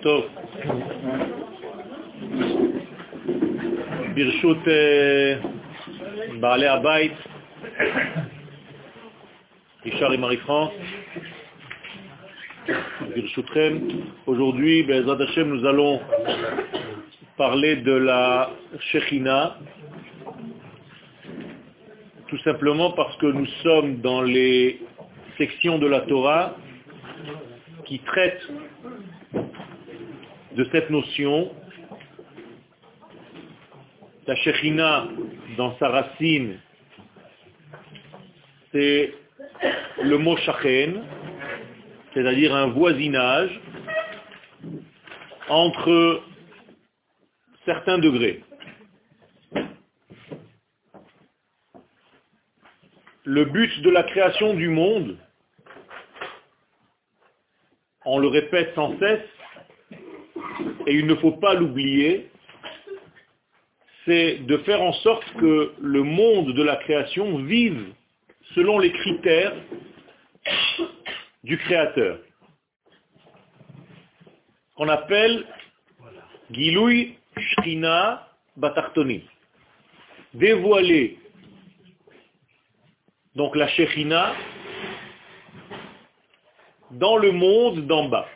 טוב. ברשות אה, בעלי הבית, נשאר עם הרפרant. ברשותכם, aujourd'hui, בעזרת השם, nous allons parler de la Shekhinah, tout simplement parce que nous sommes dans les sections de la Torah qui traitent de cette notion. La Shekhinah, dans sa racine, c'est le mot Shachen, c'est-à-dire un voisinage entre certains degrés. Le but de la création du monde, on le répète sans cesse, et il ne faut pas l'oublier, c'est de faire en sorte que le monde de la création vive selon les critères du Créateur. Qu'on appelle Giloui Shrina Batartoni. Dévoiler donc la Shekhinah dans le monde d'en bas.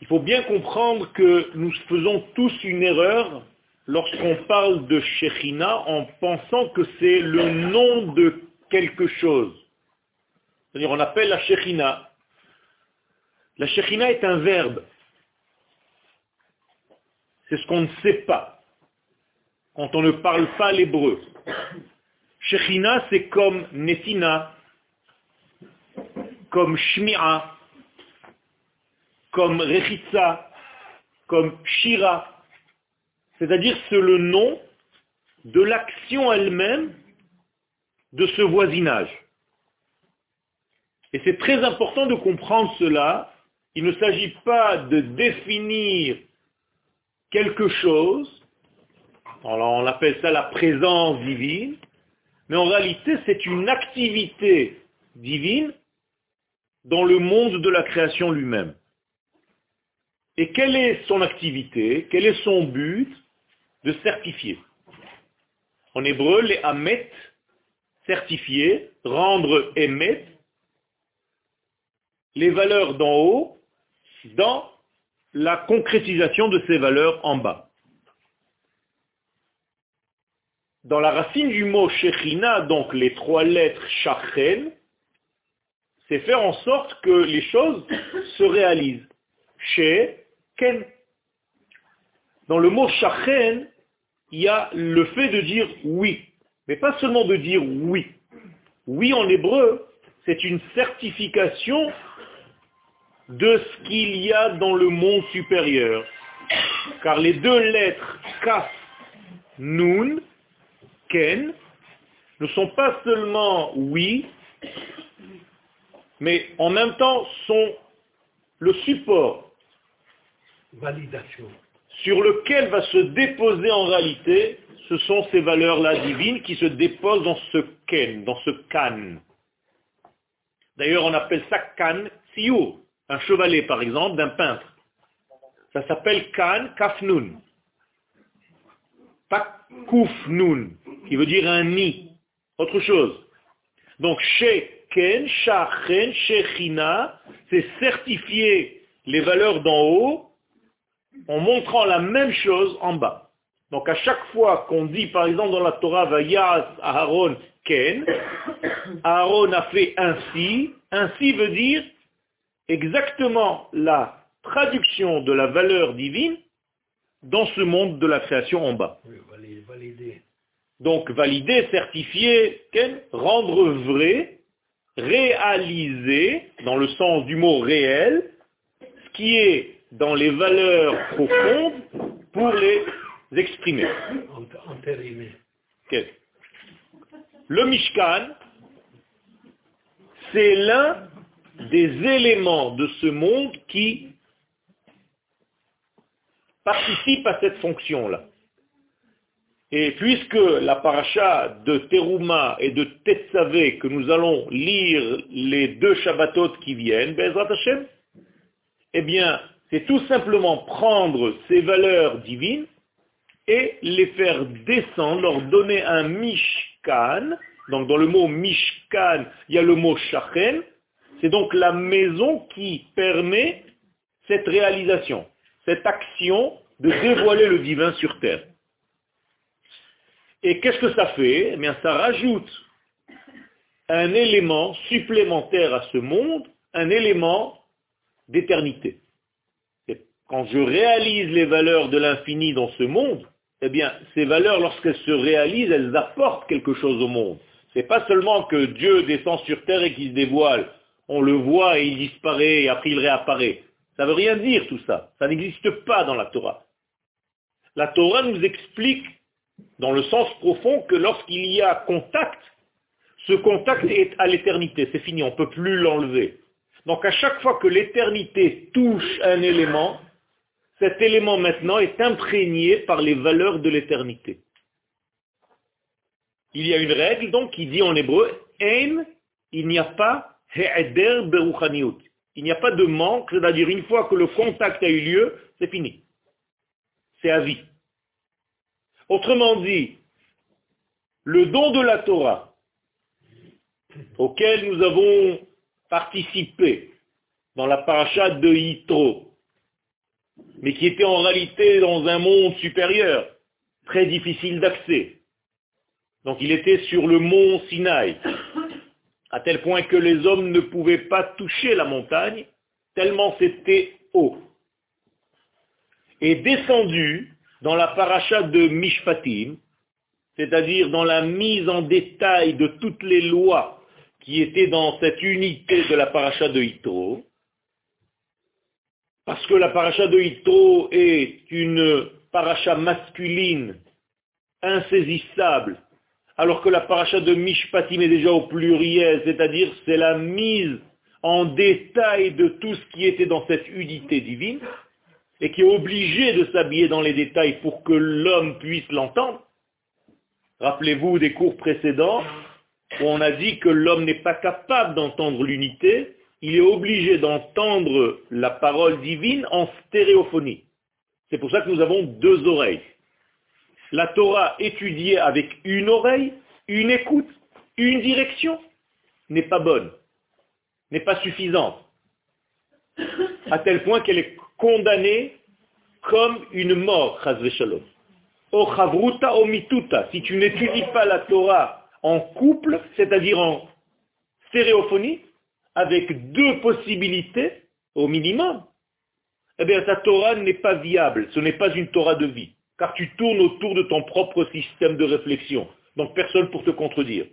Il faut bien comprendre que nous faisons tous une erreur lorsqu'on parle de Shekhinah en pensant que c'est le nom de quelque chose. C'est-à-dire on appelle la Shekhinah. La Shekhinah est un verbe. C'est ce qu'on ne sait pas quand on ne parle pas l'hébreu. Shekhinah, c'est comme Netina, comme Shmi'a, comme Rechitza, comme Shira. C'est-à-dire c'est le nom de l'action elle-même de ce voisinage. Et c'est très important de comprendre cela. Il ne s'agit pas de définir quelque chose, on appelle ça la présence divine, mais en réalité c'est une activité divine dans le monde de la création lui-même. Et quelle est son activité Quel est son but De certifier? En hébreu, les amet, certifier, rendre émet, les valeurs d'en haut dans la concrétisation de ces valeurs en bas. Dans la racine du mot Shechina, donc les trois lettres Shachen, c'est faire en sorte que les choses se réalisent. Chez Ken. Dans le mot Shachen, il y a le fait de dire oui, mais pas seulement de dire oui. Oui en hébreu, c'est une certification de ce qu'il y a dans le monde supérieur. Car les deux lettres Kaf, Nun, Ken, ne sont pas seulement oui, mais en même temps sont le support Validation. sur lequel va se déposer en réalité, ce sont ces valeurs-là divines qui se déposent dans ce ken, dans ce kan. D'ailleurs, on appelle ça kan siour, un chevalet par exemple d'un peintre. Ça s'appelle kan kafnun. Pas kufnun, qui veut dire un nid. Autre chose. Donc, Sheken, Shachen, Shechina, c'est certifier les valeurs d'en haut en montrant la même chose en bas. Donc à chaque fois qu'on dit, par exemple dans la Torah, Vayas Aaron Ken, Aaron a fait ainsi, ainsi veut dire exactement la traduction de la valeur divine dans ce monde de la création en bas. Oui. Donc valider, certifier, Ken, rendre vrai, réaliser, dans le sens du mot réel, ce qui est dans les valeurs profondes pour les exprimer. Le Mishkan, c'est l'un des éléments de ce monde qui participe à cette fonction-là. Et puisque la paracha de Teruma et de Tetzavé que nous allons lire les deux Shabbatot qui viennent, Bezrat Hashem, eh bien, c'est tout simplement prendre ces valeurs divines et les faire descendre, leur donner un mishkan. Donc dans le mot mishkan, il y a le mot shachen. C'est donc la maison qui permet cette réalisation, cette action de dévoiler le divin sur terre. Et qu'est-ce que ça fait? Eh bien, ça rajoute un élément supplémentaire à ce monde, un élément d'éternité. Quand je réalise les valeurs de l'infini dans ce monde, eh bien, ces valeurs, lorsqu'elles se réalisent, elles apportent quelque chose au monde. C'est pas seulement que Dieu descend sur terre et qu'il se dévoile. On le voit et il disparaît et après il réapparaît. Ça veut rien dire tout ça. Ça n'existe pas dans la Torah. La Torah nous explique dans le sens profond que lorsqu'il y a contact, ce contact est à l'éternité, c'est fini, on ne peut plus l'enlever. Donc à chaque fois que l'éternité touche un élément, cet élément maintenant est imprégné par les valeurs de l'éternité. Il y a une règle donc qui dit en hébreu, Ein, il n'y a pas He'eder Il n'y a pas de manque, c'est-à-dire une fois que le contact a eu lieu, c'est fini. C'est à vie. Autrement dit, le don de la Torah, auquel nous avons participé dans la paracha de Yitro, mais qui était en réalité dans un monde supérieur, très difficile d'accès. Donc il était sur le mont Sinaï, à tel point que les hommes ne pouvaient pas toucher la montagne, tellement c'était haut. Et descendu dans la paracha de Mishpatim, c'est-à-dire dans la mise en détail de toutes les lois qui étaient dans cette unité de la paracha de Hitro, parce que la paracha de Hitro est une paracha masculine, insaisissable, alors que la paracha de Mishpatim est déjà au pluriel, c'est-à-dire c'est la mise en détail de tout ce qui était dans cette unité divine, et qui est obligé de s'habiller dans les détails pour que l'homme puisse l'entendre. Rappelez-vous des cours précédents où on a dit que l'homme n'est pas capable d'entendre l'unité, il est obligé d'entendre la parole divine en stéréophonie. C'est pour ça que nous avons deux oreilles. La Torah étudiée avec une oreille, une écoute, une direction, n'est pas bonne, n'est pas suffisante, à tel point qu'elle est condamné comme une mort, shalom. O chavruta o mituta, si tu n'étudies pas la Torah en couple, c'est-à-dire en stéréophonie, avec deux possibilités au minimum, eh bien ta Torah n'est pas viable, ce n'est pas une Torah de vie, car tu tournes autour de ton propre système de réflexion, donc personne pour te contredire.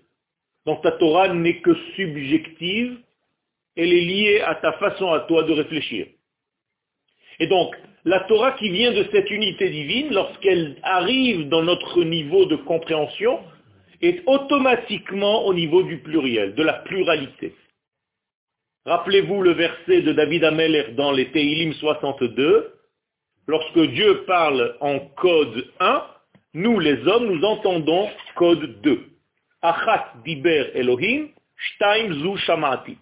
Donc ta Torah n'est que subjective, elle est liée à ta façon à toi de réfléchir. Et donc, la Torah qui vient de cette unité divine, lorsqu'elle arrive dans notre niveau de compréhension, est automatiquement au niveau du pluriel, de la pluralité. Rappelez-vous le verset de David Ameller dans les Teilim 62, lorsque Dieu parle en code 1, nous les hommes, nous entendons code 2. Achat diber Elohim, shtaim zu shamati.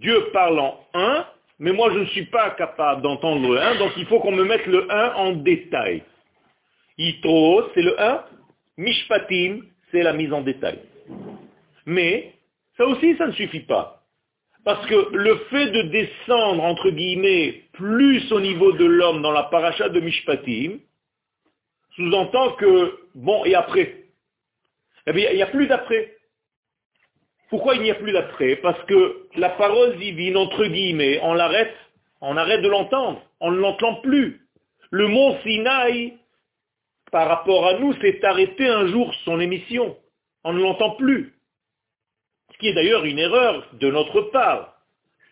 Dieu parle en 1, mais moi je ne suis pas capable d'entendre le 1, donc il faut qu'on me mette le 1 en détail. Yitro, c'est le 1, Mishpatim, c'est la mise en détail. Mais ça aussi, ça ne suffit pas. Parce que le fait de descendre, entre guillemets, plus au niveau de l'homme dans la paracha de Mishpatim, sous-entend que, bon, et après? Eh bien, il n'y a plus d'après. Pourquoi il n'y a plus d'après Parce que la parole divine, entre guillemets, on l'arrête, on arrête de l'entendre, on ne l'entend plus. Le mont Sinaï, par rapport à nous, s'est arrêté un jour son émission. On ne l'entend plus. Ce qui est d'ailleurs une erreur de notre part,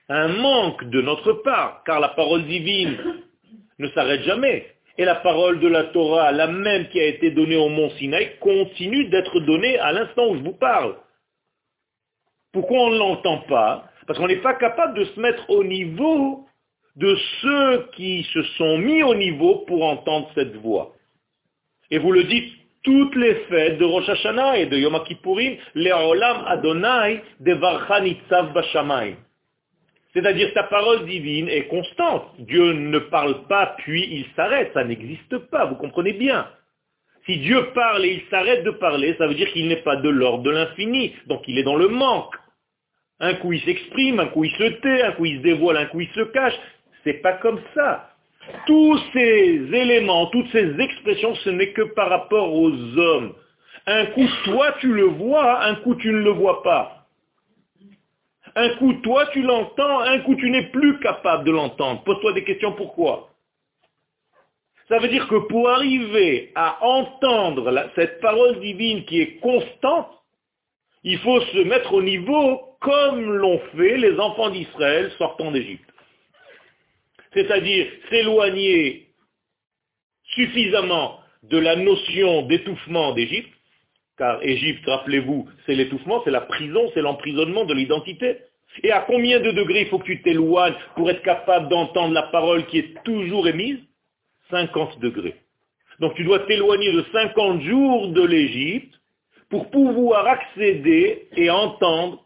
un manque de notre part, car la parole divine ne s'arrête jamais. Et la parole de la Torah, la même qui a été donnée au mont Sinaï, continue d'être donnée à l'instant où je vous parle. Pourquoi on ne l'entend pas? Parce qu'on n'est pas capable de se mettre au niveau de ceux qui se sont mis au niveau pour entendre cette voix. Et vous le dites toutes les fêtes de Rosh Hashanah et de Yom Kippourim, Le'olam Adonai Devarcha Nitzav Bashamayim. C'est-à-dire ta parole divine est constante. Dieu ne parle pas puis il s'arrête, ça n'existe pas, vous comprenez bien. Si Dieu parle et il s'arrête de parler, ça veut dire qu'il n'est pas de l'ordre de l'infini, donc il est dans le manque. Un coup il s'exprime, un coup il se tait, un coup il se dévoile, un coup il se cache. C'est pas comme ça. Tous ces éléments, toutes ces expressions, ce n'est que par rapport aux hommes. Un coup, toi, tu le vois, un coup, tu ne le vois pas. Un coup, toi, tu l'entends, un coup, tu n'es plus capable de l'entendre. Pose-toi des questions, pourquoi? Ça veut dire que pour arriver à entendre cette parole divine qui est constante, il faut se mettre au niveau comme l'ont fait les enfants d'Israël sortant d'Égypte c'est-à-dire s'éloigner suffisamment de la notion d'étouffement d'Égypte, car Égypte, rappelez-vous, c'est l'étouffement, c'est la prison, c'est l'emprisonnement de l'identité. Et à combien de degrés il faut que tu t'éloignes pour être capable d'entendre la parole qui est toujours émise? 50 degrés. Donc tu dois t'éloigner de 50 jours de l'Égypte pour pouvoir accéder et entendre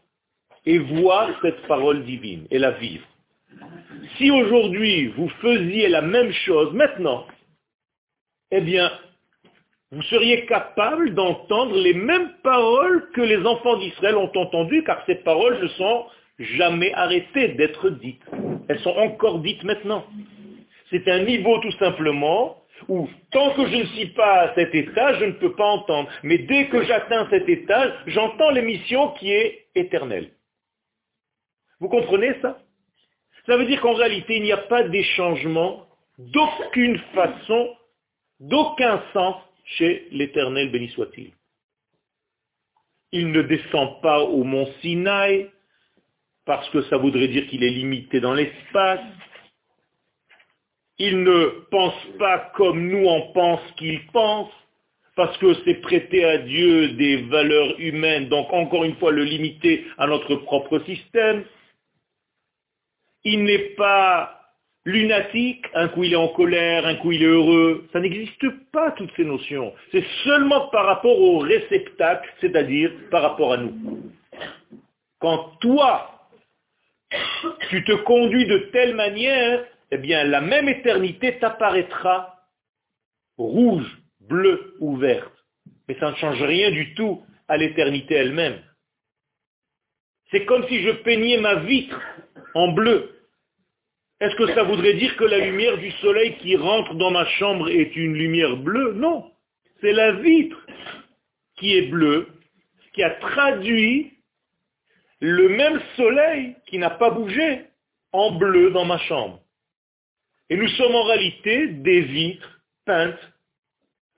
et voir cette parole divine et la vivre. Si aujourd'hui vous faisiez la même chose maintenant, eh bien, vous seriez capable d'entendre les mêmes paroles que les enfants d'Israël ont entendues, car ces paroles ne sont jamais arrêtées d'être dites. Elles sont encore dites maintenant. C'est un niveau tout simplement où tant que je ne suis pas à cet étage, je ne peux pas entendre. Mais dès que j'atteins cet étage, j'entends l'émission qui est éternelle. Vous comprenez ça? Ça veut dire qu'en réalité, il n'y a pas d'échangement d'aucune façon, d'aucun sens chez l'Éternel, béni soit-il. Il ne descend pas au mont Sinaï, parce que ça voudrait dire qu'il est limité dans l'espace. Il ne pense pas comme nous en pense qu'il pense, parce que c'est prêter à Dieu des valeurs humaines, donc encore une fois le limiter à notre propre système il n'est pas lunatique, un coup il est en colère, un coup il est heureux. Ça n'existe pas, toutes ces notions. C'est seulement par rapport au réceptacle, c'est-à-dire par rapport à nous. Quand toi, tu te conduis de telle manière, eh bien la même éternité t'apparaîtra rouge, bleue ou verte. Mais ça ne change rien du tout à l'éternité elle-même. C'est comme si je peignais ma vitre en bleu. Est-ce que ça voudrait dire que la lumière du soleil qui rentre dans ma chambre est une lumière bleue? Non. C'est la vitre qui est bleue, qui a traduit le même soleil qui n'a pas bougé en bleu dans ma chambre. Et nous sommes en réalité des vitres peintes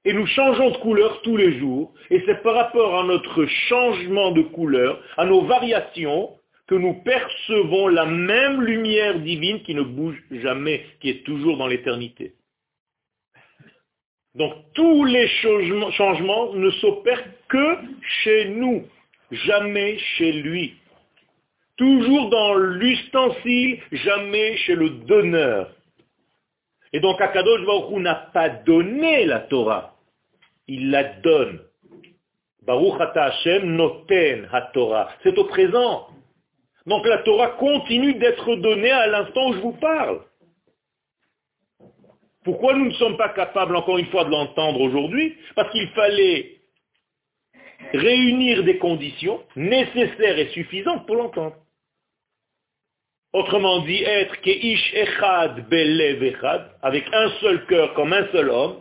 et nous changeons de couleur tous les jours. Et c'est par rapport à notre changement de couleur, à nos variations, que nous percevons la même lumière divine qui ne bouge jamais, qui est toujours dans l'éternité. Donc tous les changements ne s'opèrent que chez nous, jamais chez lui. Toujours dans l'ustensile, jamais chez le donneur. Et donc Akadosh Baruch n'a pas donné la Torah, il la donne. Baruch Hashem noten ha Torah. C'est au présent. Donc la Torah continue d'être donnée à l'instant où je vous parle. Pourquoi nous ne sommes pas capables, encore une fois, de l'entendre aujourd'hui? Parce qu'il fallait réunir des conditions nécessaires et suffisantes pour l'entendre. Autrement dit, être keish echad belev echad, avec un seul cœur comme un seul homme,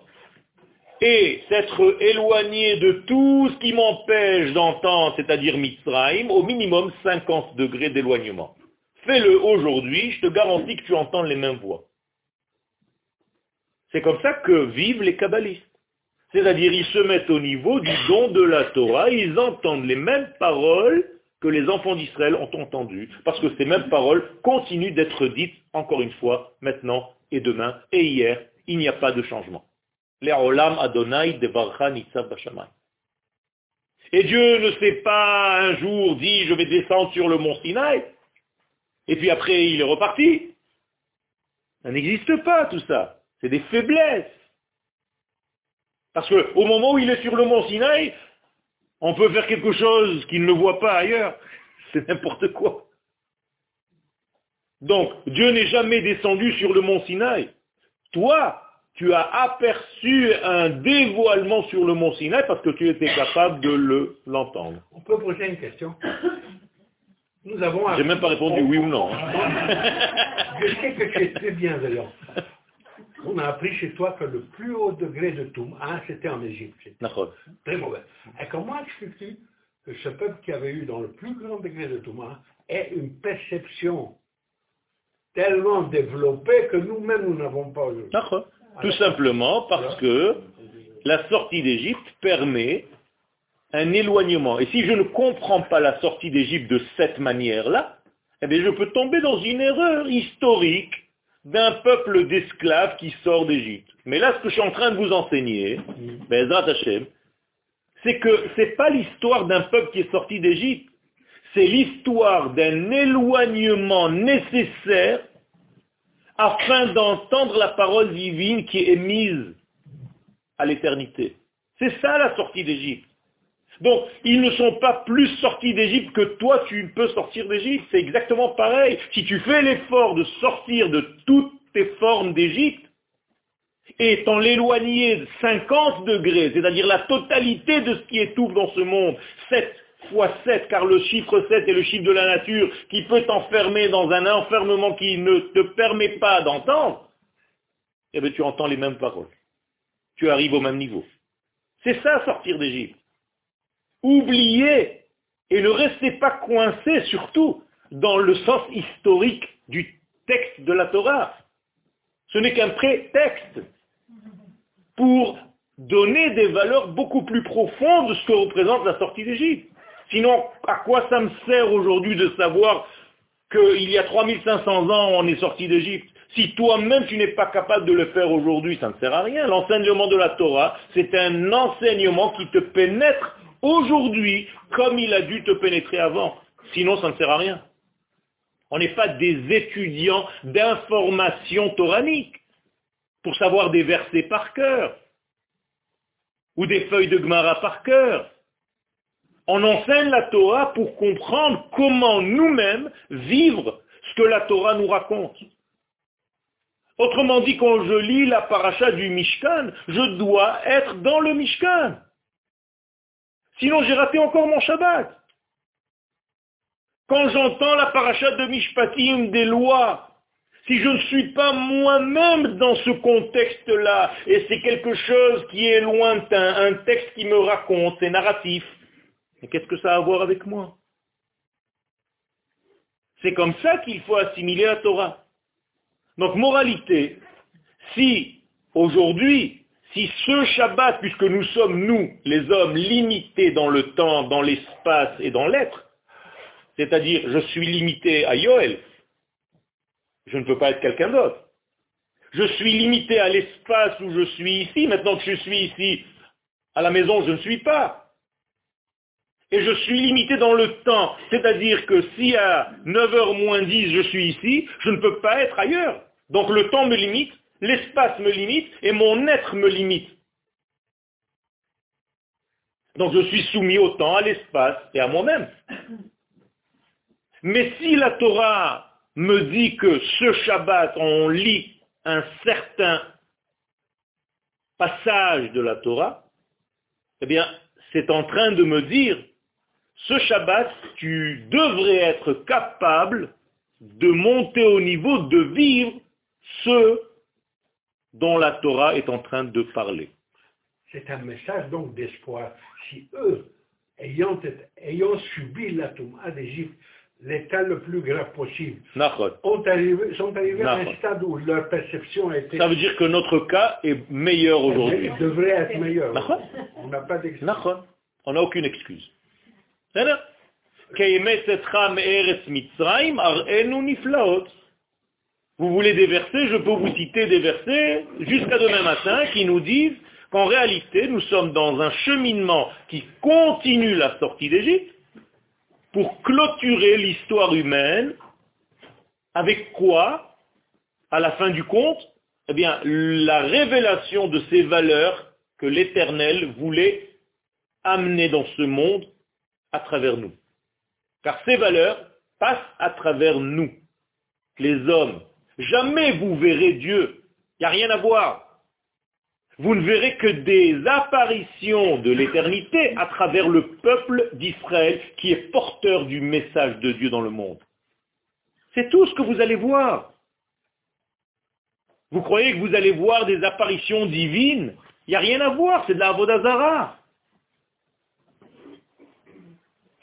et s'être éloigné de tout ce qui m'empêche d'entendre, c'est-à-dire Mitzrayim, au minimum 50 degrés d'éloignement. Fais-le aujourd'hui, je te garantis que tu entends les mêmes voix. C'est comme ça que vivent les kabbalistes. C'est-à-dire, ils se mettent au niveau du don de la Torah, ils entendent les mêmes paroles que les enfants d'Israël ont entendues, parce que ces mêmes paroles continuent d'être dites, encore une fois, maintenant et demain et hier, il n'y a pas de changement. Et Dieu ne s'est pas un jour dit, je vais descendre sur le mont Sinaï, et puis après il est reparti. Ça n'existe pas tout ça. C'est des faiblesses. Parce qu'au moment où il est sur le mont Sinaï, on peut faire quelque chose qu'il ne voit pas ailleurs. C'est n'importe quoi. Donc, Dieu n'est jamais descendu sur le mont Sinaï. Toi, tu as aperçu un dévoilement sur le mont Sinaï parce que tu étais capable de le, l'entendre. On peut poser une question Nous avons... J'ai même pas répondu oui ou non. hein. Je sais que tu es très bienveillant. On a appris chez toi que le plus haut degré de Touma, hein, c'était en Égypte. Très mauvais. Et comment expliques-tu que ce peuple qui avait eu dans le plus grand degré de Touma ait une perception tellement développée que nous-mêmes nous n'avons pas aujourd'hui D'accord. Tout simplement parce que la sortie d'Égypte permet un éloignement. Et si je ne comprends pas la sortie d'Égypte de cette manière-là, eh bien je peux tomber dans une erreur historique d'un peuple d'esclaves qui sort d'Égypte. Mais là, ce que je suis en train de vous enseigner, Bezrat Hashem, c'est que c'est pas l'histoire d'un peuple qui est sorti d'Égypte, c'est l'histoire d'un éloignement nécessaire afin d'entendre la parole divine qui est émise à l'éternité. C'est ça la sortie d'Égypte. Donc, ils ne sont pas plus sortis d'Égypte que toi, tu peux sortir d'Égypte. C'est exactement pareil. Si tu fais l'effort de sortir de toutes tes formes d'Égypte, et t'en l'éloigner de 50 degrés, c'est-à-dire la totalité de ce qui étouffe dans ce monde, 7 fois 7, car le chiffre 7 est le chiffre de la nature qui peut t'enfermer dans un enfermement qui ne te permet pas d'entendre, eh bien tu entends les mêmes paroles. Tu arrives au même niveau. C'est ça sortir d'Égypte. Oubliez et ne restez pas coincés surtout dans le sens historique du texte de la Torah. Ce n'est qu'un prétexte pour donner des valeurs beaucoup plus profondes de ce que représente la sortie d'Égypte. Sinon, à quoi ça me sert aujourd'hui de savoir qu'il y a 3500 ans, on est sorti d'Égypte? Si toi-même, tu n'es pas capable de le faire aujourd'hui, ça ne sert à rien. L'enseignement de la Torah, c'est un enseignement qui te pénètre aujourd'hui comme il a dû te pénétrer avant. Sinon, ça ne sert à rien. On n'est pas des étudiants d'information toranique pour savoir des versets par cœur ou des feuilles de Gemara par cœur. On enseigne la Torah pour comprendre comment nous-mêmes vivre ce que la Torah nous raconte. Autrement dit, quand je lis la paracha du Mishkan, je dois être dans le Mishkan. Sinon, j'ai raté encore mon Shabbat. Quand j'entends la paracha de Mishpatim des lois, si je ne suis pas moi-même dans ce contexte-là, et c'est quelque chose qui est lointain, un texte qui me raconte, c'est narratif, mais qu'est-ce que ça a à voir avec moi? C'est comme ça qu'il faut assimiler la Torah. Donc, moralité, si aujourd'hui, si ce Shabbat, puisque nous sommes, nous, les hommes, limités dans le temps, dans l'espace et dans l'être, c'est-à-dire je suis limité à Yoel, je ne peux pas être quelqu'un d'autre. Je suis limité à l'espace où je suis ici, maintenant que je suis ici à la maison, je ne suis pas. Et je suis limité dans le temps, c'est-à-dire que si à 9h moins 10 je suis ici, je ne peux pas être ailleurs. Donc le temps me limite, l'espace me limite et mon être me limite. Donc je suis soumis au temps, à l'espace et à moi-même. Mais si la Torah me dit que ce Shabbat, on lit un certain passage de la Torah, eh bien, c'est en train de me dire, ce Shabbat, tu devrais être capable de monter au niveau de vivre ce dont la Torah est en train de parler. C'est un message donc d'espoir. Si eux, ayant, ayant subi la Touma d'Égypte, l'état le plus grave possible, Nachon. ont arrivé- sont arrivés à un stade où leur perception a été Ça veut dire que notre cas est meilleur aujourd'hui. devrait être meilleure. D'accord. On n'a pas d'excuse. On n'a aucune excuse. בסדר? כימי צאתך מארץ מצרים, הראינו נפלאות. Vous voulez des versets, je peux vous citer des versets jusqu'à demain matin qui nous disent qu'en réalité, nous sommes dans un cheminement qui continue la sortie d'Égypte pour clôturer l'histoire humaine avec quoi, à la fin du compte, eh bien, la révélation de ces valeurs que l'Éternel voulait amener dans ce monde à travers nous. Car ces valeurs passent à travers nous, les hommes. Jamais vous verrez Dieu. Il n'y a rien à voir. Vous ne verrez que des apparitions de l'éternité à travers le peuple d'Israël qui est porteur du message de Dieu dans le monde. C'est tout ce que vous allez voir. Vous croyez que vous allez voir des apparitions divines? Il n'y a rien à voir, c'est de la.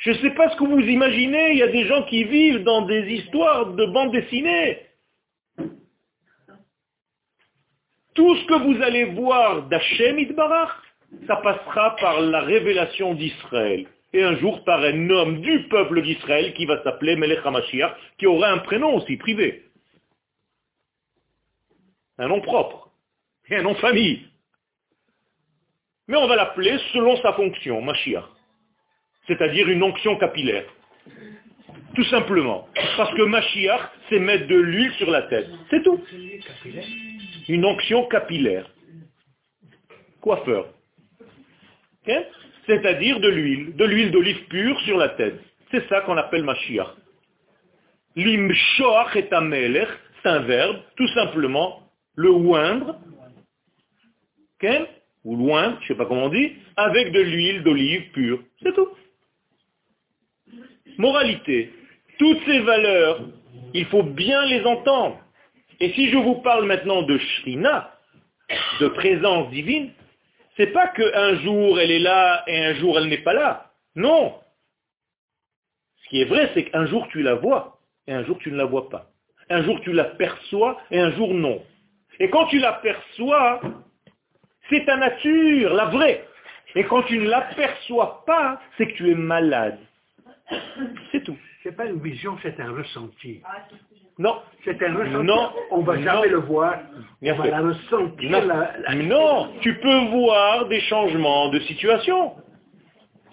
Je ne sais pas ce que vous imaginez, il y a des gens qui vivent dans des histoires de bandes dessinées. Tout ce que vous allez voir d'Hachem Idbarach, ça passera par la révélation d'Israël. Et un jour par un homme du peuple d'Israël qui va s'appeler Melech HaMashiach, qui aura un prénom aussi privé. Un nom propre. Et un nom famille. Mais on va l'appeler selon sa fonction, Mashiach c'est-à-dire une onction capillaire. Tout simplement. Parce que Mashiach, c'est mettre de l'huile sur la tête. C'est tout. Une onction capillaire. Coiffeur. c'est-à-dire de l'huile, de l'huile d'olive pure sur la tête. C'est ça qu'on appelle Mashiach. Limshoach et amelech, c'est un verbe, tout simplement, le oindre, ou loin, je ne sais pas comment on dit, avec de l'huile d'olive pure. C'est tout. Moralité, toutes ces valeurs, il faut bien les entendre. Et si je vous parle maintenant de Shrina, de présence divine, c'est pas qu'un jour elle est là et un jour elle n'est pas là. Non. Ce qui est vrai, c'est qu'un jour tu la vois et un jour tu ne la vois pas. Un jour tu l'aperçois et un jour non. Et quand tu l'aperçois, c'est ta nature, la vraie. Et quand tu ne l'aperçois pas, c'est que tu es malade. C'est tout. C'est pas une vision, c'est un ressenti. Non. C'est un ressenti. Non. On va jamais le voir. on va la ressentir. Non. tu peux voir des changements de situation.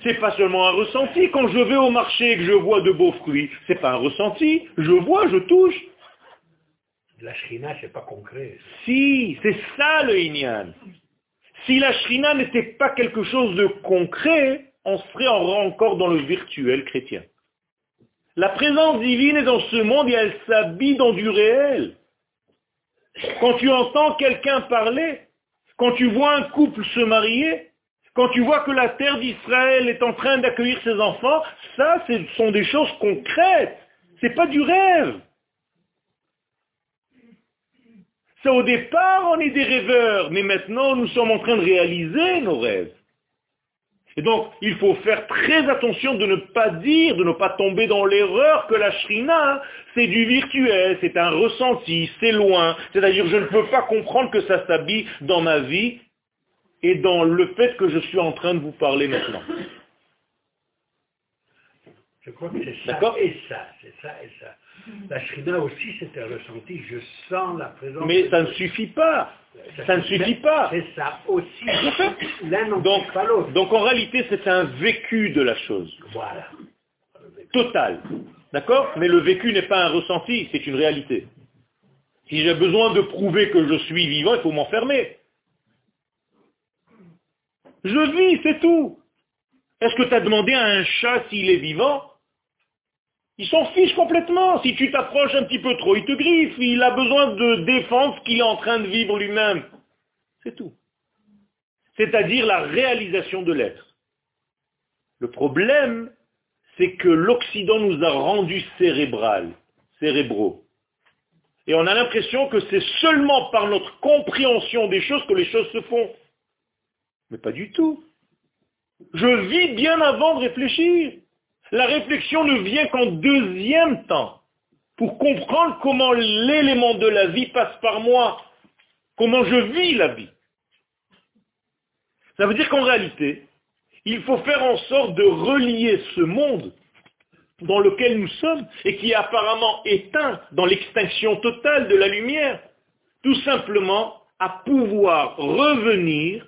C'est pas seulement un ressenti. Quand je vais au marché et que je vois de beaux fruits, c'est pas un ressenti. Je vois, je touche. La shrina, c'est pas concret. Si, c'est ça le inyan. Si la shrina n'était pas quelque chose de concret, on serait encore dans le virtuel chrétien. La présence divine est dans ce monde et elle s'habille dans du réel. Quand tu entends quelqu'un parler, quand tu vois un couple se marier, quand tu vois que la terre d'Israël est en train d'accueillir ses enfants, ça, ce sont des choses concrètes. Ce n'est pas du rêve. Au départ, on est des rêveurs, mais maintenant, nous sommes en train de réaliser nos rêves. Et donc, il faut faire très attention de ne pas dire, de ne pas tomber dans l'erreur que la shrina, c'est du virtuel, c'est un ressenti, c'est loin. C'est-à-dire, je ne peux pas comprendre que ça s'habille dans ma vie et dans le fait que je suis en train de vous parler maintenant. Je crois que c'est ça et ça, c'est ça et ça. La shrina aussi, c'est un ressenti, je sens la présence. Mais ça ne suffit pas. Ça, ne suffit pas. C'est ça aussi. donc, donc en réalité, c'est un vécu de la chose. Voilà. Total. D'accord? Mais le vécu n'est pas un ressenti, c'est une réalité. Si j'ai besoin de prouver que je suis vivant, il faut m'enfermer. Je vis, c'est tout. Est-ce que tu as demandé à un chat s'il est vivant? Il s'en fiche complètement. Si tu t'approches un petit peu trop, il te griffe. Il a besoin de défendre ce qu'il est en train de vivre lui-même. C'est tout. C'est-à-dire la réalisation de l'être. Le problème, c'est que l'Occident nous a rendus cérébral, cérébraux. Et on a l'impression que c'est seulement par notre compréhension des choses que les choses se font. Mais pas du tout. Je vis bien avant de réfléchir. La réflexion ne vient qu'en deuxième temps, pour comprendre comment l'élément de la vie passe par moi, comment je vis la vie. Ça veut dire qu'en réalité, il faut faire en sorte de relier ce monde dans lequel nous sommes et qui est apparemment éteint dans l'extinction totale de la lumière, tout simplement à pouvoir revenir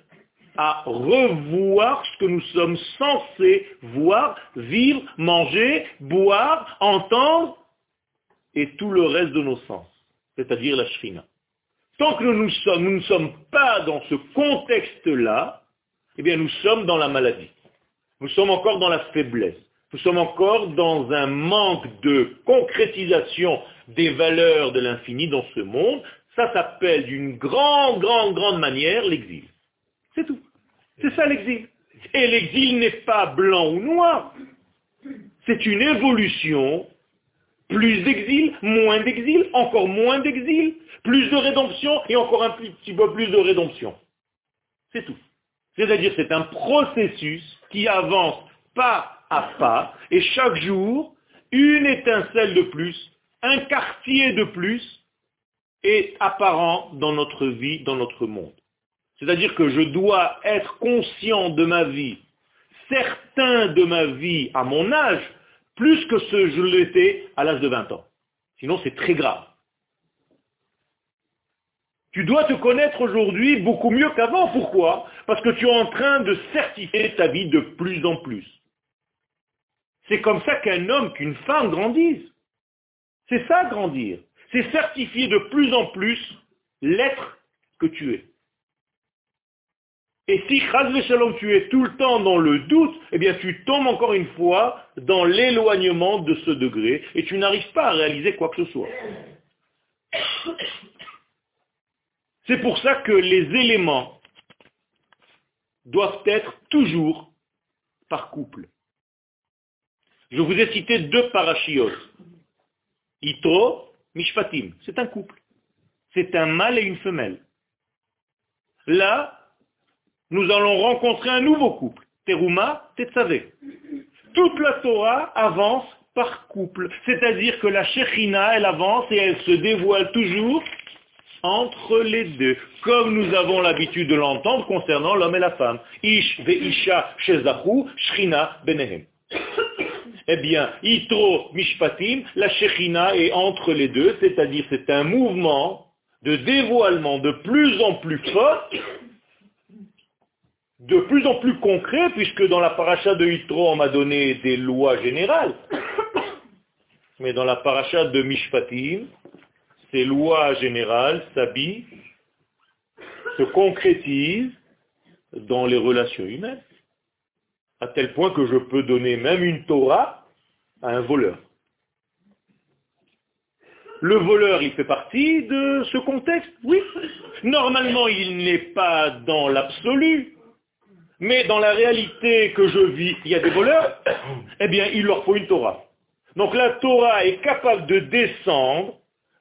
à revoir ce que nous sommes censés voir, vivre, manger, boire, entendre, et tout le reste de nos sens, c'est-à-dire la shrina. Tant que nous, nous ne sommes pas dans ce contexte-là, eh bien nous sommes dans la maladie. Nous sommes encore dans la faiblesse. Nous sommes encore dans un manque de concrétisation des valeurs de l'infini dans ce monde. Ça s'appelle d'une grande, grande, grande manière l'exil. C'est tout. C'est ça l'exil. Et l'exil n'est pas blanc ou noir. C'est une évolution. Plus d'exil, moins d'exil, encore moins d'exil, plus de rédemption et encore un petit peu plus de rédemption. C'est tout. C'est-à-dire c'est un processus qui avance pas à pas et chaque jour, une étincelle de plus, un quartier de plus est apparent dans notre vie, dans notre monde. C'est-à-dire que je dois être conscient de ma vie, certain de ma vie à mon âge, plus que ce que je l'étais à l'âge de 20 ans. Sinon, c'est très grave. Tu dois te connaître aujourd'hui beaucoup mieux qu'avant. Pourquoi? Parce que tu es en train de certifier ta vie de plus en plus. C'est comme ça qu'un homme, qu'une femme grandissent. C'est ça grandir. C'est certifier de plus en plus l'être que tu es. Et si, Shalom, tu es tout le temps dans le doute, eh bien tu tombes encore une fois dans l'éloignement de ce degré et tu n'arrives pas à réaliser quoi que ce soit. C'est pour ça que les éléments doivent être toujours par couple. Je vous ai cité deux parachiotes. Itro, Mishpatim. C'est un couple. C'est un mâle et une femelle. Là, nous allons rencontrer un nouveau couple. Teruma, Tetzavé. Toute la Torah avance par couple. C'est-à-dire que la Shechina, elle avance et elle se dévoile toujours entre les deux, comme nous avons l'habitude de l'entendre concernant l'homme et la femme. Ish ve'isha shezahu, shrina benehem. Eh bien, itro mishpatim, la shechina est entre les deux, c'est-à-dire c'est un mouvement de dévoilement de plus en plus fort de plus en plus concret, puisque dans la paracha de Yitro, on m'a donné des lois générales. Mais dans la paracha de Mishpatim, ces lois générales s'habillent, se concrétisent dans les relations humaines, à tel point que je peux donner même une Torah à un voleur. Le voleur, il fait partie de ce contexte, oui. Normalement, il n'est pas dans l'absolu, mais dans la réalité que je vis, il y a des voleurs, eh bien, il leur faut une Torah. Donc la Torah est capable de descendre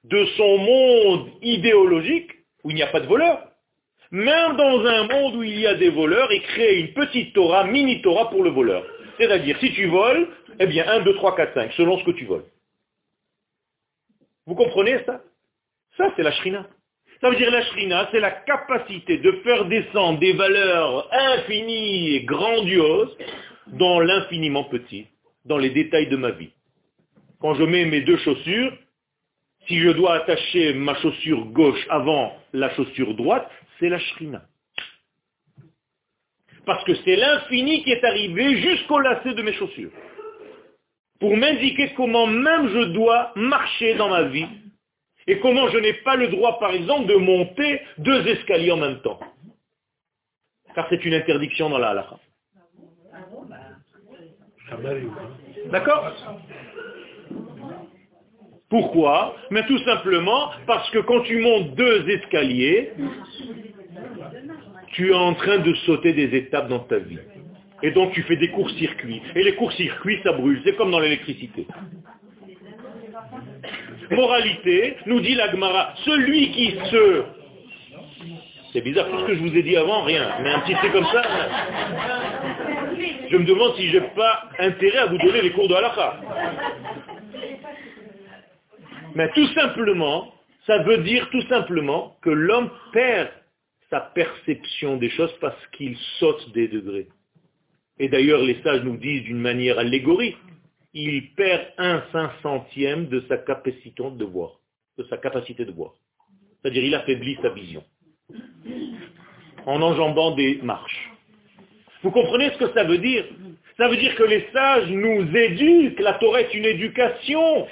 de son monde idéologique, où il n'y a pas de voleurs, même dans un monde où il y a des voleurs, et créer une petite Torah, mini Torah pour le voleur. C'est-à-dire, si tu voles, eh bien, 1, 2, 3, 4, 5, selon ce que tu voles. Vous comprenez ça? Ça, c'est la shrina. Ça veut dire la shrina, c'est la capacité de faire descendre des valeurs infinies et grandioses dans l'infiniment petit, dans les détails de ma vie. Quand je mets mes deux chaussures, si je dois attacher ma chaussure gauche avant la chaussure droite, c'est la shrina. Parce que c'est l'infini qui est arrivé jusqu'au lacet de mes chaussures. Pour m'indiquer comment même je dois marcher dans ma vie et comment je n'ai pas le droit, par exemple, de monter deux escaliers en même temps. Car c'est une interdiction dans la halakha. D'accord Pourquoi Mais tout simplement parce que quand tu montes deux escaliers, tu es en train de sauter des étapes dans ta vie. Et donc tu fais des courts-circuits. Et les courts-circuits, ça brûle. C'est comme dans l'électricité. Moralité, nous dit l'Agmara, celui qui se... C'est bizarre, tout ce que je vous ai dit avant, rien. Mais un petit c'est comme ça, je me demande si je n'ai pas intérêt à vous donner les cours de halakha. Mais tout simplement, ça veut dire tout simplement que l'homme perd sa perception des choses parce qu'il saute des degrés. Et d'ailleurs, les sages nous disent d'une manière allégorique, il perd un cinq centième de sa capacité de voir, de sa capacité de voir. C'est-à-dire il affaiblit sa vision en enjambant des marches. Vous comprenez ce que ça veut dire? Ça veut dire que les sages nous éduquent, la Torah est une éducation.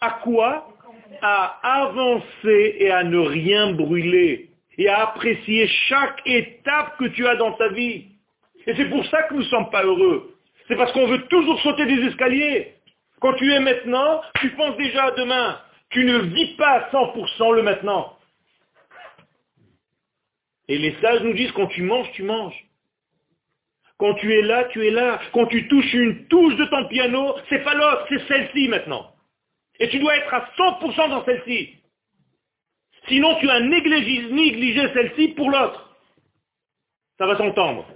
À quoi? À avancer et à ne rien brûler. et à apprécier chaque étape que tu as dans ta vie. Et c'est pour ça que nous ne sommes pas heureux. C'est parce qu'on veut toujours sauter des escaliers. Quand tu es maintenant, tu penses déjà à demain. Tu ne vis pas à 100% le maintenant. Et les sages nous disent, quand tu manges, tu manges. Quand tu es là, tu es là. Quand tu touches une touche de ton piano, c'est pas l'autre, c'est celle-ci maintenant. Et tu dois être à 100% dans celle-ci. Sinon, tu as négligé, celle-ci pour l'autre. Ça va s'entendre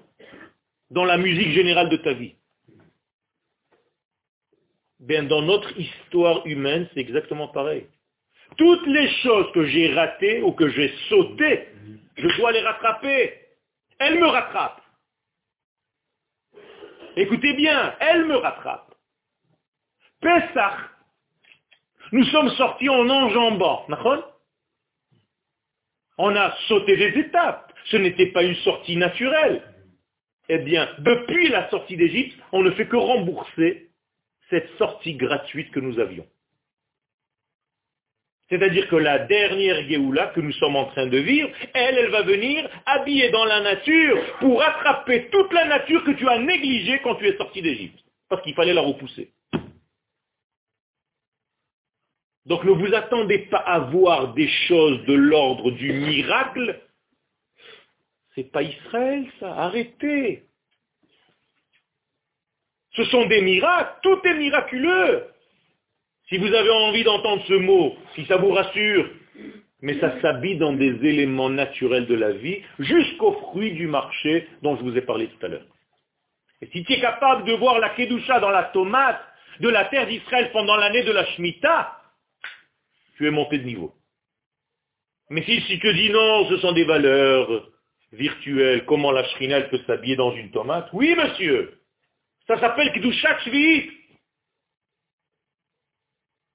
dans la musique générale de ta vie. Dans notre histoire humaine, c'est exactement pareil. Toutes les choses que j'ai ratées ou que j'ai sautées, je dois les rattraper. Elles me rattrapent. Écoutez bien, elles me rattrapent. Pessah, nous sommes sortis en enjambant, On a sauté des étapes. Ce n'était pas une sortie naturelle. Eh bien, depuis la sortie d'Égypte, on ne fait que rembourser cette sortie gratuite que nous avions. C'est-à-dire que la dernière Géoula que nous sommes en train de vivre, elle, elle va venir habillée dans la nature pour attraper toute la nature que tu as négligée quand tu es sorti d'Égypte. Parce qu'il fallait la repousser. Donc ne vous attendez pas à voir des choses de l'ordre du miracle. C'est pas Israël, ça. Arrêtez. Ce sont des miracles. Tout est miraculeux. Si vous avez envie d'entendre ce mot, si ça vous rassure, mais ça s'habille dans des éléments naturels de la vie, jusqu'aux fruits du marché dont je vous ai parlé tout à l'heure. Et si tu es capable de voir la Kedusha dans la tomate de la terre d'Israël pendant l'année de la Shemitah, tu es monté de niveau. Mais si, tu te dis non, ce sont des valeurs virtuelles, comment la Shrina peut s'habiller dans une tomate? Oui, monsieur. Ça s'appelle Kedusha Shvi'it.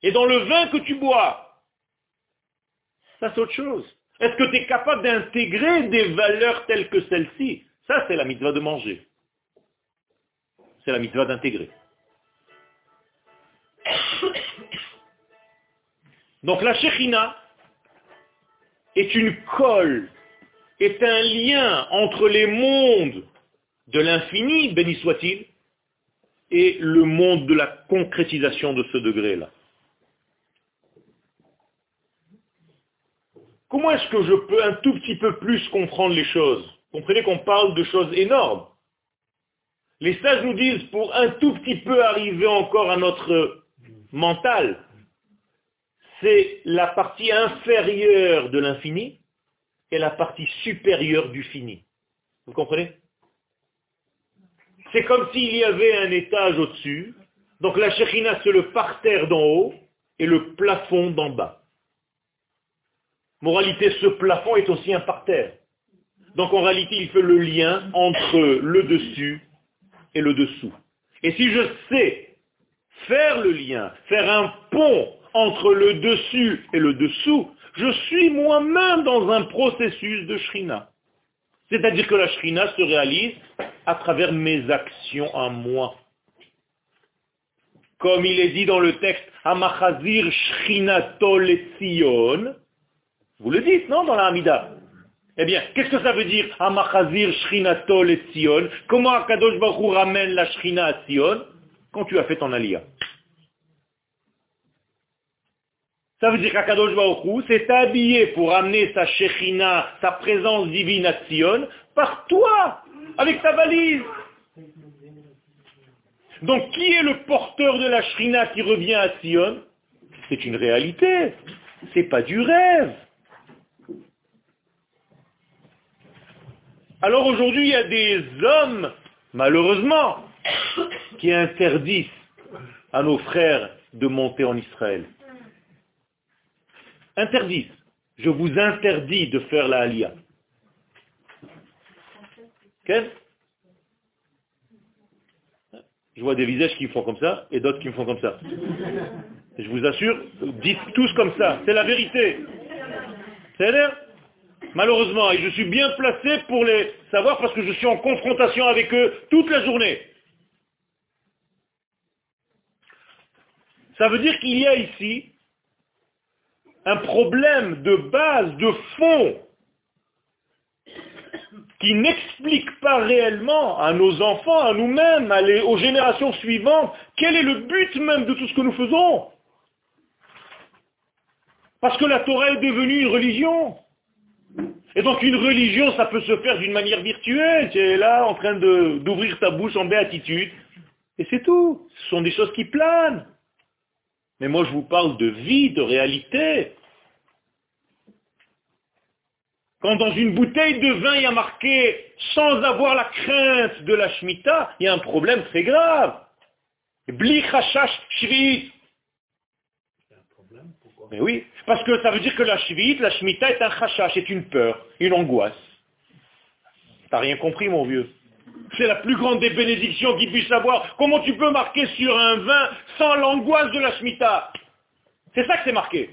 Et dans le vin que tu bois, ça c'est autre chose. Est-ce que tu es capable d'intégrer des valeurs telles que celles-ci? Ça, c'est la mitzvah de manger. C'est la mitzvah d'intégrer. Donc la Shekhinah est une colle, est un lien entre les mondes de l'infini, béni soit-il, et le monde de la concrétisation de ce degré-là. Comment est-ce que je peux un tout petit peu plus comprendre les choses? Comprenez qu'on parle de choses énormes. Les sages nous disent, pour un tout petit peu arriver encore à notre mental, c'est la partie inférieure de l'infini et la partie supérieure du fini. Vous comprenez? C'est comme s'il y avait un étage au-dessus, donc la Shekhina c'est le parterre d'en haut et le plafond d'en bas. Moralité, ce plafond est aussi un parterre. Donc en réalité, il fait le lien entre le dessus et le dessous. Et si je sais faire le lien, faire un pont entre le dessus et le dessous, je suis moi-même dans un processus de shrina. C'est-à-dire que la shrina se réalise à travers mes actions à moi. Comme il est dit dans le texte, Amachazir Shrinato Sion, vous le dites, non, dans la Hamida Eh bien, qu'est-ce que ça veut dire Amachazir Shrinato et Sion Comment Akadosh Baruch ramène la Shrina à Sion Quand tu as fait ton alia. Ça veut dire qu'Akadosh Baruch s'est habillé pour amener sa Shekhinah, sa présence divine à Sion, par toi, avec ta valise. Donc qui est le porteur de la Shrina qui revient à Sion C'est une réalité, c'est pas du rêve. Alors aujourd'hui, il y a des hommes, malheureusement, qui interdisent à nos frères de monter en Israël. Interdisent. Je vous interdis de faire la Aliyah. Quel Je vois des visages qui me font comme ça et d'autres qui me font comme ça. Je vous assure, dites tous comme ça. C'est la vérité. C'est l'air malheureusement, et je suis bien placé pour les savoir parce que je suis en confrontation avec eux toute la journée. Ça veut dire qu'il y a ici un problème de base, de fond, qui n'explique pas réellement à nos enfants, à nous-mêmes, aux générations suivantes, quel est le but même de tout ce que nous faisons. Parce que la Torah est devenue une religion. Et donc une religion, ça peut se faire d'une manière virtuelle. Tu es là en train d'ouvrir ta bouche en béatitude. Et c'est tout. Ce sont des choses qui planent. Mais moi, je vous parle de vie, de réalité. Quand dans une bouteille de vin, il y a marqué sans avoir la crainte de la Shemitah, il y a un problème très grave. Bli shvit. Mais oui, parce que ça veut dire que la shvit, la Shemitah est un chashash, c'est une peur, une angoisse. T'as rien compris, mon vieux. C'est la plus grande des bénédictions qu'il puisse avoir. Comment tu peux marquer sur un vin sans l'angoisse de la Shemitah? C'est ça que c'est marqué.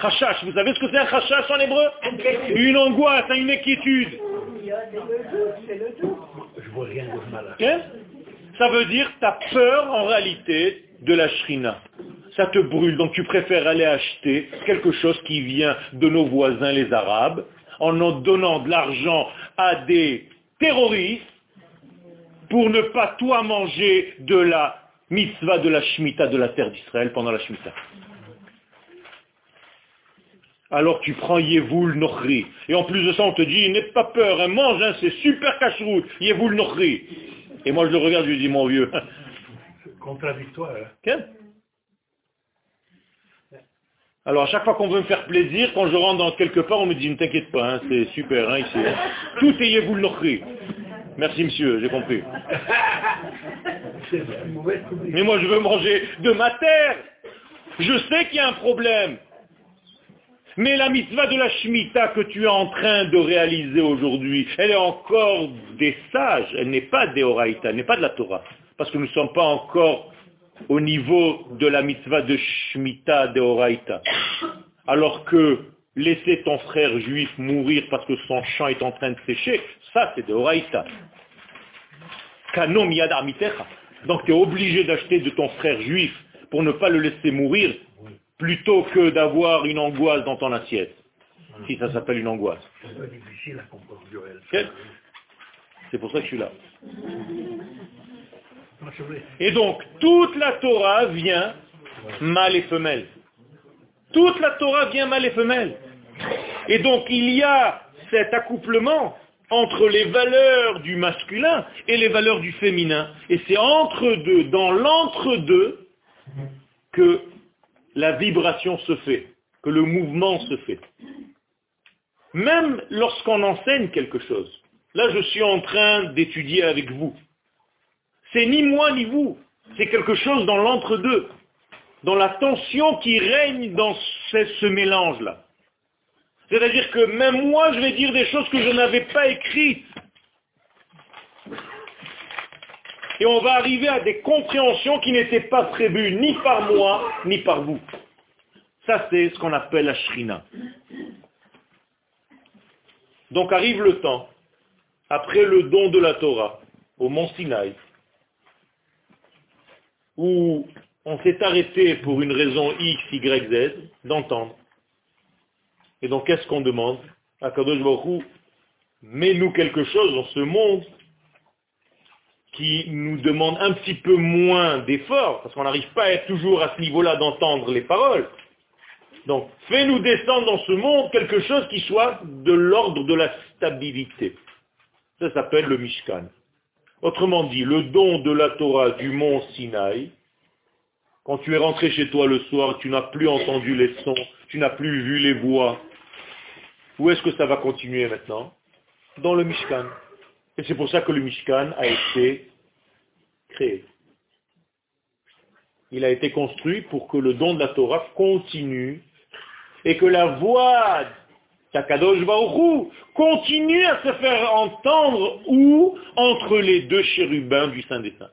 Chachash, vous savez ce que c'est un chachash en hébreu? Une angoisse, une inquiétude. Je vois rien de mal. Hein? Ça veut dire tu as peur en réalité de la shrina. Ça te brûle, donc tu préfères aller acheter quelque chose qui vient de nos voisins les Arabes, en en donnant de l'argent à des terroristes pour ne pas toi manger de la mitzvah de la Shemitah de la terre d'Israël pendant la Shemitah. Alors tu prends Yevoul Nochri. Et en plus de ça, on te dit, n'aie pas peur, hein, mange, hein, c'est super cacheroute, Yevoul Nochri. Et moi je le regarde, je lui dis, mon vieux. Contradictoire. Hein? Alors à chaque fois qu'on veut me faire plaisir, quand je rentre dans quelque part, on me dit ne t'inquiète pas, hein, c'est super hein, ici. Tout est Yevoul Nochri. Merci monsieur, j'ai compris. Mais moi je veux manger de ma terre. Je sais qu'il y a un problème. Mais la mitzvah de la Shemitah que tu es en train de réaliser aujourd'hui, elle est encore des sages, elle n'est pas des Horaïta, elle n'est pas de la Torah. Parce que nous ne sommes pas encore au niveau de la mitzvah de Shemitah de Horaïta. Alors que laisser ton frère juif mourir parce que son champ est en train de sécher, ça c'est de Horaïta. Donc tu es obligé d'acheter de ton frère juif pour ne pas le laisser mourir plutôt que d'avoir une angoisse dans ton assiette, si ça s'appelle une angoisse. C'est pour ça que je suis là. Et donc, toute la Torah vient mâle et femelle. Toute la Torah vient mâle et femelle. Et donc, il y a cet accouplement entre les valeurs du masculin et les valeurs du féminin. Et c'est entre deux, dans l'entre-deux, que la vibration se fait, que le mouvement se fait. Même lorsqu'on enseigne quelque chose. Là, je suis en train d'étudier avec vous. C'est ni moi ni vous. C'est quelque chose dans l'entre-deux, dans la tension qui règne dans ce, mélange-là. C'est-à-dire que même moi, je vais dire des choses que je n'avais pas écrites. Et on va arriver à des compréhensions qui n'étaient pas prévues ni par moi, ni par vous. Ça, c'est ce qu'on appelle la shrina. Donc arrive le temps, après le don de la Torah, au mont Sinaï, où on s'est arrêté pour une raison X, Y, Z, d'entendre. Et donc qu'est-ce qu'on demande? À Kadosh mets-nous quelque chose dans ce monde qui nous demande un petit peu moins d'efforts, parce qu'on n'arrive pas à être toujours à ce niveau-là d'entendre les paroles. Donc, fais-nous descendre dans ce monde quelque chose qui soit de l'ordre de la stabilité. Ça s'appelle le Mishkan. Autrement dit, le don de la Torah du mont Sinaï, quand tu es rentré chez toi le soir, tu n'as plus entendu les sons, tu n'as plus vu les voix. Où est-ce que ça va continuer maintenant? Dans le Mishkan. Et c'est pour ça que le Mishkan a été créé. Il a été construit pour que le don de la Torah continue et que la voix d'Akadosh Baruchou continue à se faire entendre où? Entre les deux chérubins du Saint des Saints.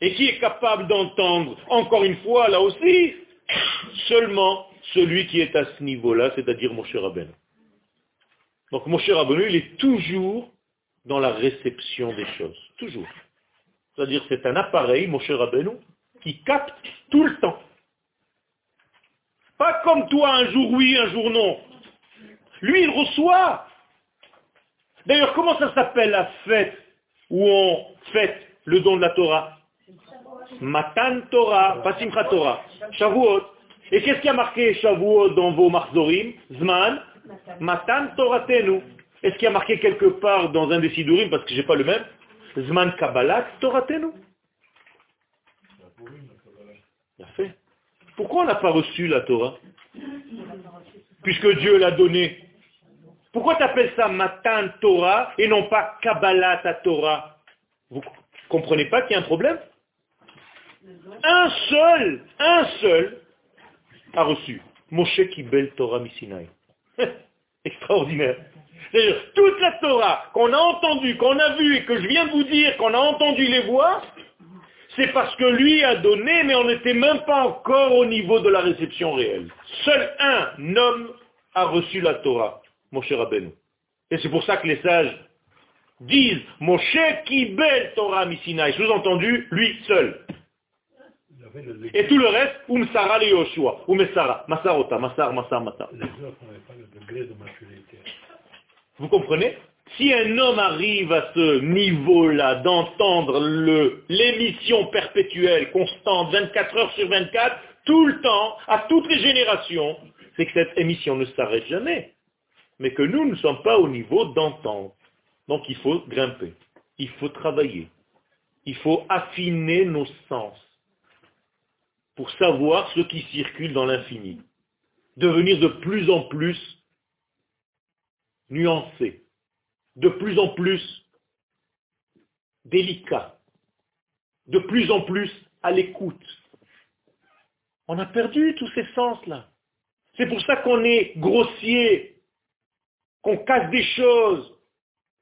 Et qui est capable d'entendre, encore une fois, là aussi, seulement celui qui est à ce niveau-là, c'est-à-dire Moshe Rabbeinu. Donc Moshe Rabbeinu, il est toujours dans la réception des choses. Toujours. C'est-à-dire c'est un appareil, Moshe Rabbeinu, qui capte tout le temps. Pas comme toi, un jour oui, un jour non. Lui, il reçoit. D'ailleurs, comment ça s'appelle la fête où on fête le don de la Torah? Matan Torah, pas Simchat Torah. Shavuot. Et qu'est-ce qui a marqué Shavuot dans vos marzorim Zman Matan Toratenu. Est-ce qu'il y a marqué quelque part dans un des Sidurim, parce que j'ai pas le même Zman Kabbalat a fait. Pourquoi on n'a pas reçu la Torah? Puisque Dieu l'a donnée. Pourquoi tu appelles ça Matan Torah et non pas Kabbalat Torah? Vous comprenez pas qu'il y a un problème? Un seul, un seul a reçu. Moshe Kibel Torah Misinai. Extraordinaire. C'est-à-dire, toute la Torah qu'on a entendue, qu'on a vue et que je viens de vous dire, qu'on a entendu les voix, c'est parce que lui a donné, mais on n'était même pas encore au niveau de la réception réelle. Seul un homme a reçu la Torah, Moshe Rabbeinu. Et c'est pour ça que les sages disent Moshe Kibel Torah Misinaï, sous-entendu, lui seul. Et tout le reste, Umsara le Yoshua, Umesara, Masarota, Masar, Masar, Masar. Vous comprenez? Si un homme arrive à ce niveau-là d'entendre l'émission perpétuelle, constante, 24 heures sur 24, tout le temps, à toutes les générations, c'est que cette émission ne s'arrête jamais. Mais que nous ne sommes pas au niveau d'entendre. Donc il faut grimper. Il faut travailler. Il faut affiner nos sens pour savoir ce qui circule dans l'infini. Devenir de plus en plus nuancé, de plus en plus délicat, de plus en plus à l'écoute. On a perdu tous ces sens-là. C'est pour ça qu'on est grossier, qu'on casse des choses,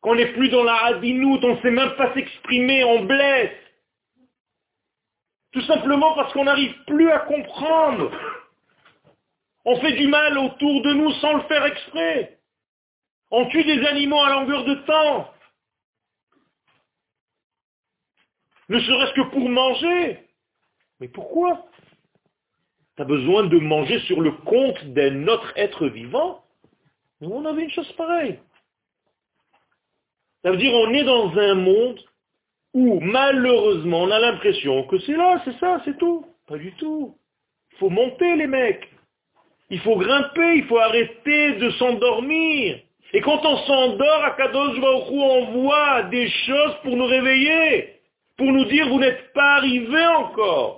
qu'on n'est plus dans la hadinout, on ne sait même pas s'exprimer, on blesse. Tout simplement parce qu'on n'arrive plus à comprendre. On fait du mal autour de nous sans le faire exprès. On tue des animaux à longueur de temps. Ne serait-ce que pour manger. Mais pourquoi? Tu as besoin de manger sur le compte d'un autre être vivant Nous, on avait une chose pareille. Ça veut dire on est dans un monde où malheureusement on a l'impression que c'est là, c'est ça, c'est tout. Pas du tout. Il faut monter les mecs. Il faut grimper, il faut arrêter de s'endormir. Et quand on s'endort, à Kadosh Baruch on voit des choses pour nous réveiller, pour nous dire vous n'êtes pas arrivé encore.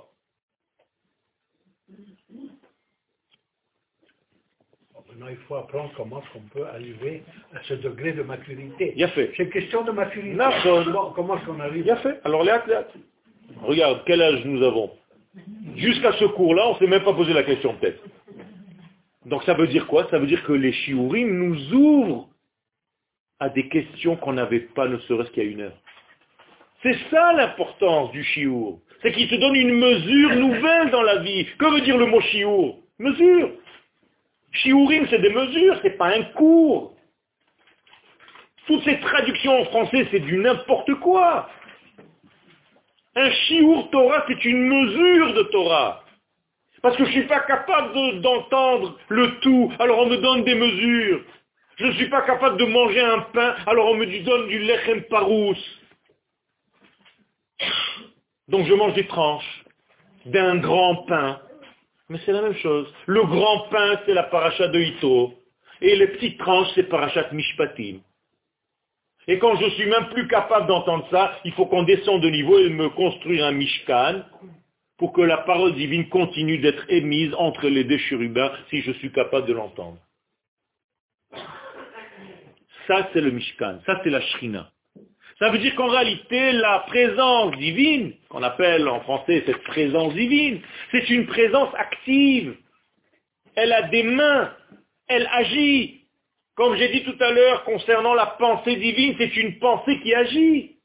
Maintenant, il faut apprendre comment on peut arriver à ce degré de maturité. C'est question de maturité. Non, comment est-ce qu'on arrive? A fait. Alors, Léat, Léat. Regarde, quel âge nous avons Jusqu'à ce cours-là, on ne s'est même pas posé la question peut-être. Donc ça veut dire quoi? Ça veut dire que les shiurim nous ouvrent à des questions qu'on n'avait pas ne serait-ce qu'il y a une heure. C'est ça l'importance du shiur. C'est qu'il te donne une mesure nouvelle dans la vie. Que veut dire le mot shiur Mesure. Shiurim, c'est des mesures, c'est pas un cours. Toutes ces traductions en français, c'est du n'importe quoi. Un shiur Torah, c'est une mesure de Torah. Parce que je ne suis pas capable d'entendre le tout, alors on me donne des mesures. Je ne suis pas capable de manger un pain, alors on me donne du lechem parous. Donc je mange des tranches d'un grand pain. Mais c'est la même chose. Le grand pain, c'est la paracha de Ito. Et les petites tranches, c'est parachat Mishpatim. Et quand je suis même plus capable d'entendre ça, il faut qu'on descende de niveau et me construire un Mishkan pour que la parole divine continue d'être émise entre les deux chérubins si je suis capable de l'entendre. Ça, c'est le Mishkan. Ça, c'est la Shrina. Ça veut dire qu'en réalité, la présence divine, qu'on appelle en français cette présence divine, c'est une présence active. Elle a des mains. Elle agit. Comme j'ai dit tout à l'heure concernant la pensée divine, c'est une pensée qui agit.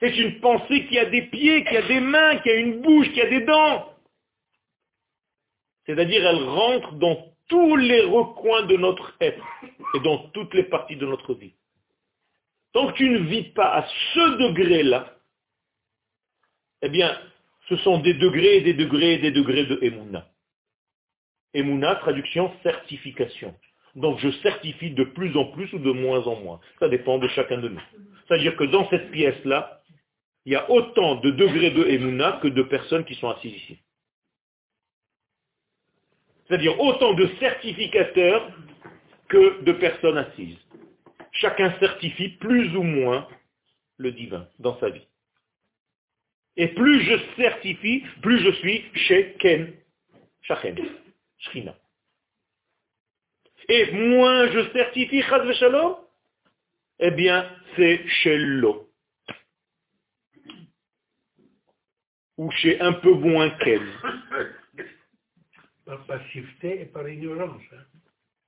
C'est une pensée qui a des pieds, qui a des mains, qui a une bouche, qui a des dents. C'est-à-dire, elle rentre dans tous les recoins de notre être et dans toutes les parties de notre vie. Tant que tu ne vis pas à ce degré-là, eh bien, ce sont des degrés et des degrés et des degrés de Emouna. Emouna, traduction certification. Donc je certifie de plus en plus ou de moins en moins. Ça dépend de chacun de nous. C'est-à-dire que dans cette pièce-là, il y a autant de degrés de Emouna que de personnes qui sont assises ici. C'est-à-dire autant de certificateurs que de personnes assises. Chacun certifie plus ou moins le divin dans sa vie. Et plus je certifie, plus je suis chez Ken, Shachen, Shrina. Et moins je certifie Chaz Shalom, eh bien, c'est chez l'eau. Ou chez un peu moins Ken. Par passivité et par ignorance. Hein.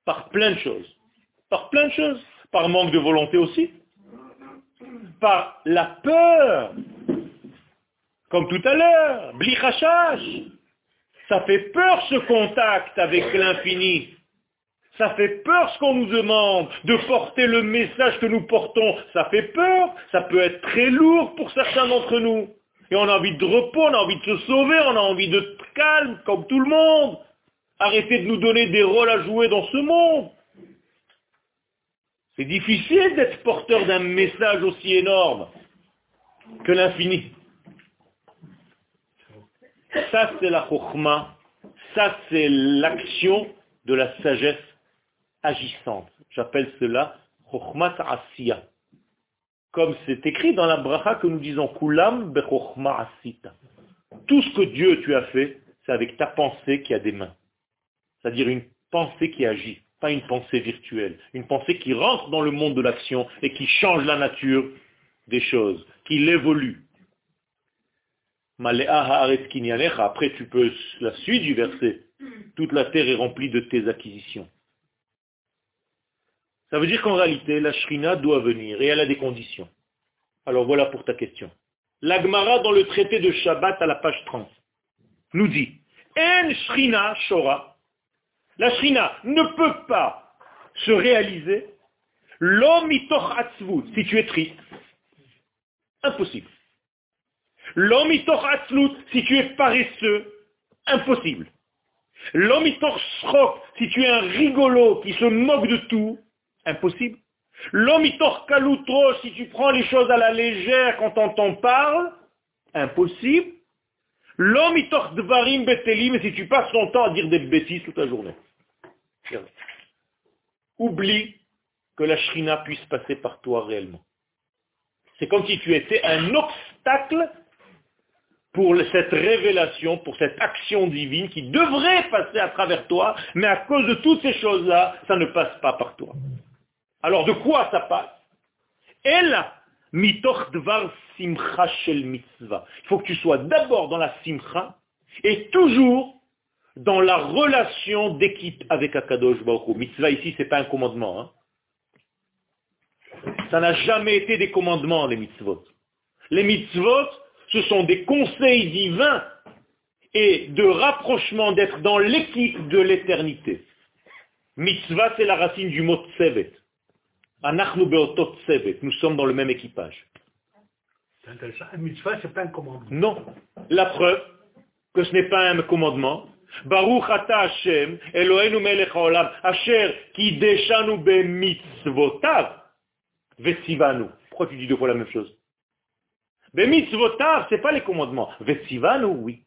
Par plein de choses. Par plein de choses. Par manque de volonté aussi. Par la peur. Comme tout à l'heure. Blichachash. Ça fait peur ce contact avec l'infini. Ça fait peur ce qu'on nous demande de porter le message que nous portons. Ça fait peur. Ça peut être très lourd pour certains d'entre nous. Et on a envie de repos, on a envie de se sauver, on a envie de calme, comme tout le monde. Arrêtez de nous donner des rôles à jouer dans ce monde. C'est difficile d'être porteur d'un message aussi énorme que l'infini. Ça, c'est la chokhmah. Ça, c'est l'action de la sagesse agissante. J'appelle cela chokhmat asiya. Comme c'est écrit dans la bracha que nous disons kulam bechokhma asita. Tout ce que Dieu tu as fait, c'est avec ta pensée qui a des mains. C'est-à-dire une pensée qui agit, pas une pensée virtuelle. Une pensée qui rentre dans le monde de l'action et qui change la nature des choses, qui l'évolue. Après, tu peux, la suite du verset, toute la terre est remplie de tes acquisitions. Ça veut dire qu'en réalité, la shrina doit venir et elle a des conditions. Alors voilà pour ta question. L'Agmara dans le traité de Shabbat à la page 30 nous dit En shrina shora la shrina ne peut pas se réaliser l'homme si tu es triste. Impossible. L'homme si tu es paresseux. Impossible. L'homme si tu es un rigolo qui se moque de tout. Impossible. L'homme kalutro si tu prends les choses à la légère quand on t'en parle. Impossible. L'homme dvarim betelim si tu passes ton temps à dire des bêtises toute la journée. Oublie que la shrina puisse passer par toi réellement. C'est comme si tu étais un obstacle pour cette révélation, pour cette action divine qui devrait passer à travers toi, mais à cause de toutes ces choses-là, ça ne passe pas par toi. Alors de quoi ça passe? Elle, mitoch dvar simcha shel mitzvah. Il faut que tu sois d'abord dans la simcha et toujours dans la relation d'équipe avec Akadosh Baruch Mitzvah ici, ce n'est pas un commandement. Hein. Ça n'a jamais été des commandements, les mitzvot. Les mitzvot, ce sont des conseils divins et de rapprochement d'être dans l'équipe de l'éternité. Mitzvah, c'est la racine du mot tsevet. Anachnu beotot tsevet. Nous sommes dans le même équipage. C'est intéressant. Un mitzvah, ce n'est pas un commandement. Non. La preuve que ce n'est pas un commandement, Baruch ata Hashem, Eloheinu melech haolam, asher ki deshanu bemitzvotav, vesivanu. Pourquoi tu dis deux fois la même chose? Bemitzvotav, c'est pas les commandements. Vesivanu, oui.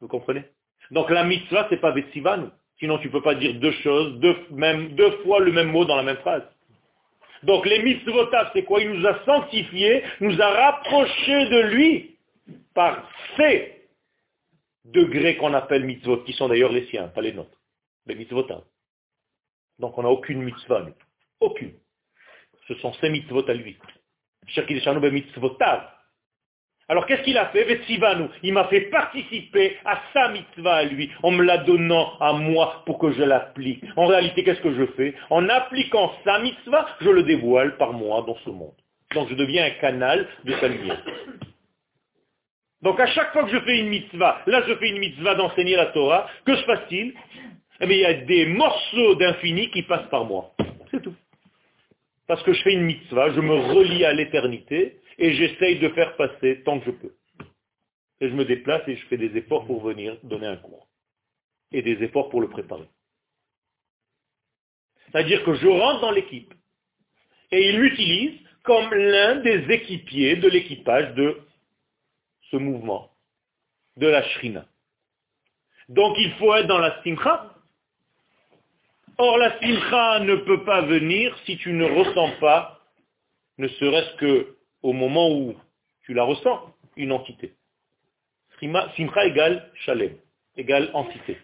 Vous comprenez? Donc la mitzvah, c'est pas vesivanu. Sinon, tu ne peux pas dire deux choses, deux fois le même mot dans la même phrase. Donc les mitzvotav, c'est quoi? Il nous a sanctifiés, nous a rapprochés de lui par ses degrés qu'on appelle mitzvot, qui sont d'ailleurs les siens, pas les nôtres, les mitzvotav. Donc on n'a aucune mitzvah, aucune. Ce sont ces mitzvot à lui. Alors qu'est-ce qu'il a fait? Il m'a fait participer à sa mitzvah à lui, en me la donnant à moi pour que je l'applique. En réalité, qu'est-ce que je fais? En appliquant sa mitzvah, je le dévoile par moi dans ce monde. Donc je deviens un canal de sa lumière. Donc à chaque fois que je fais une mitzvah, là je fais une mitzvah d'enseigner la Torah, que se passe-t-il Eh bien il y a des morceaux d'infini qui passent par moi. C'est tout. Parce que je fais une mitzvah, je me relie à l'éternité et j'essaye de faire passer tant que je peux. Et je me déplace et je fais des efforts pour venir donner un cours. Et des efforts pour le préparer. C'est-à-dire que je rentre dans l'équipe. Et il l'utilise comme l'un des équipiers de l'équipage de ce mouvement, de la shrina. Donc il faut être dans la simcha. Or la simcha ne peut pas venir si tu ne ressens pas, ne serait-ce que au moment où tu la ressens, une entité. Simcha égale shalem, égale entité.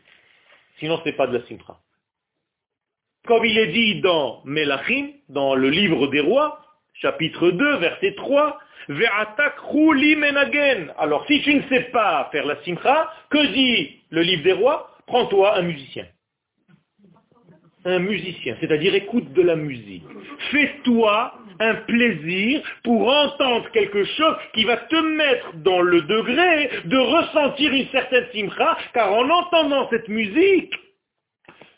Sinon ce n'est pas de la simcha. Comme il est dit dans Melachim, dans le livre des rois, chapitre 2, verset 3, alors si tu ne sais pas faire la simcha, que dit le livre des rois? Prends-toi un musicien. Un musicien, c'est-à-dire écoute de la musique. Fais-toi un plaisir pour entendre quelque chose qui va te mettre dans le degré de ressentir une certaine simcha, car en entendant cette musique,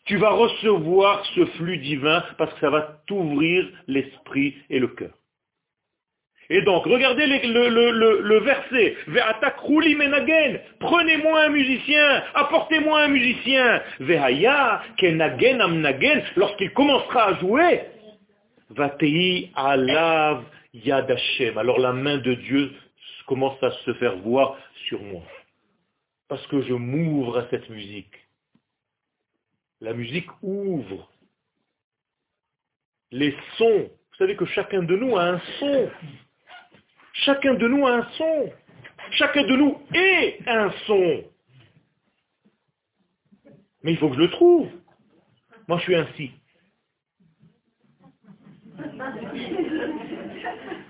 tu vas recevoir ce flux divin parce que ça va t'ouvrir l'esprit et le cœur. Et donc, regardez le, le, le, verset. menagen. Prenez-moi un musicien. Apportez-moi un musicien. Vehaya kenagen amnagen. Lorsqu'il commencera à jouer, vatei alav yad Alors la main de Dieu commence à se faire voir sur moi. Parce que je m'ouvre à cette musique. La musique ouvre. Les sons. Vous savez que chacun de nous a un son. Chacun de nous a un son. Chacun de nous est un son. Mais il faut que je le trouve. Moi, je suis ainsi.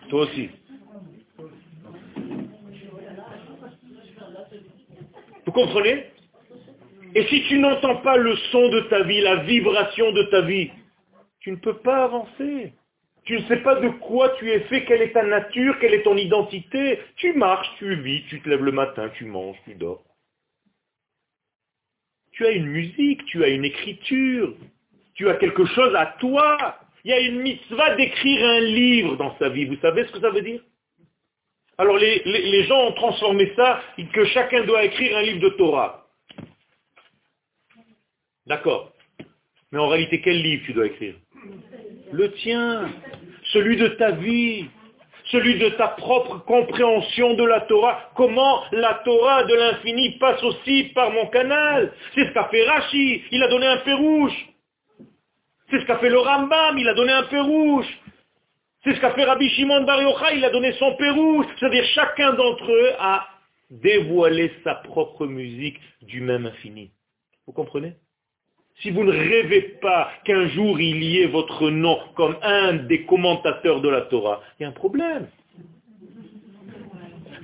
Toi aussi. Vous comprenez? Et si tu n'entends pas le son de ta vie, la vibration de ta vie, tu ne peux pas avancer. Tu ne sais pas de quoi tu es fait, quelle est ta nature, quelle est ton identité. Tu marches, tu vis, tu te lèves le matin, tu manges, tu dors. Tu as une musique, tu as une écriture, tu as quelque chose à toi. Il y a une mitzvah d'écrire un livre dans sa vie. Vous savez ce que ça veut dire? Alors les, les gens ont transformé ça, que chacun doit écrire un livre de Torah. D'accord. Mais en réalité, quel livre tu dois écrire? Le tien celui de ta vie, celui de ta propre compréhension de la Torah. Comment la Torah de l'infini passe aussi par mon canal? C'est ce qu'a fait Rashi, il a donné un pérouche. C'est ce qu'a fait le Rambam, il a donné un pérouche. C'est ce qu'a fait Rabbi Shimon Bar Yochai, il a donné son pérouche. C'est-à-dire chacun d'entre eux a dévoilé sa propre musique du même infini. Vous comprenez? Si vous ne rêvez pas qu'un jour il y ait votre nom comme un des commentateurs de la Torah, il y a un problème.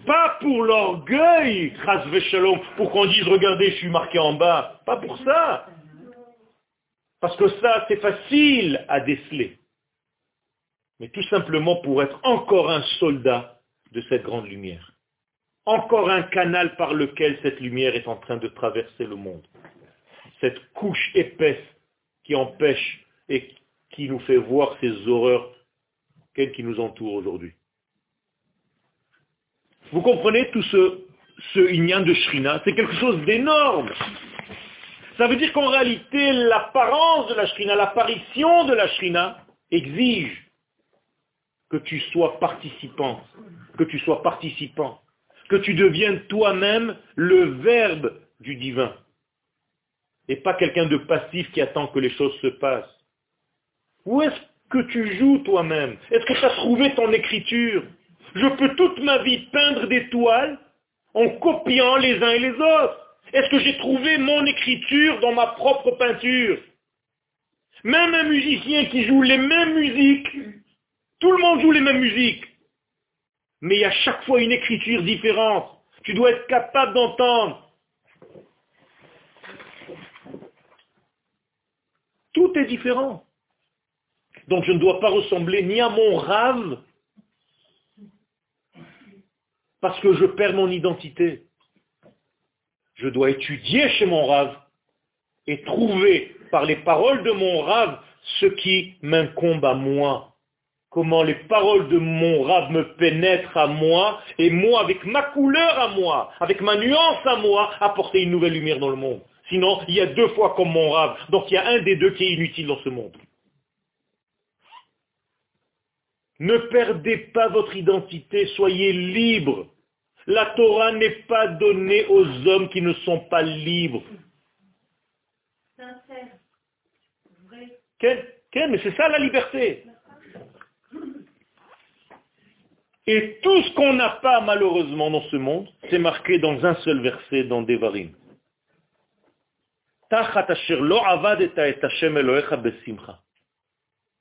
Pas pour l'orgueil, pour qu'on dise regardez, je suis marqué en bas. Pas pour ça. Parce que ça, c'est facile à déceler. Mais tout simplement pour être encore un soldat de cette grande lumière. Encore un canal par lequel cette lumière est en train de traverser le monde cette couche épaisse qui empêche et qui nous fait voir ces horreurs quelles qui nous entourent aujourd'hui. Vous comprenez tout ce, ce de Shrina? C'est quelque chose d'énorme. Ça veut dire qu'en réalité, l'apparence de la Shrina, l'apparition de la Shrina exige que tu sois participant, que tu sois participant, que tu deviennes toi-même le verbe du divin et pas quelqu'un de passif qui attend que les choses se passent. Où est-ce que tu joues toi-même? Est-ce que tu as trouvé ton écriture? Je peux toute ma vie peindre des toiles en copiant les uns et les autres. Est-ce que j'ai trouvé mon écriture dans ma propre peinture? Même un musicien qui joue les mêmes musiques, tout le monde joue les mêmes musiques, mais il y a chaque fois une écriture différente. Tu dois être capable d'entendre Tout est différent. Donc je ne dois pas ressembler ni à mon rave, parce que je perds mon identité. Je dois étudier chez mon rave et trouver par les paroles de mon rave ce qui m'incombe à moi. Comment les paroles de mon rave me pénètrent à moi et moi, avec ma couleur à moi, avec ma nuance à moi, apporter une nouvelle lumière dans le monde. Sinon, il y a deux fois comme mon rave. Donc il y a un des deux qui est inutile dans ce monde. Ne perdez pas votre identité, soyez libres. La Torah n'est pas donnée aux hommes qui ne sont pas libres. Sincère. Vrai. Mais c'est ça la liberté. Et tout ce qu'on n'a pas malheureusement dans ce monde, c'est marqué dans un seul verset dans Devarim.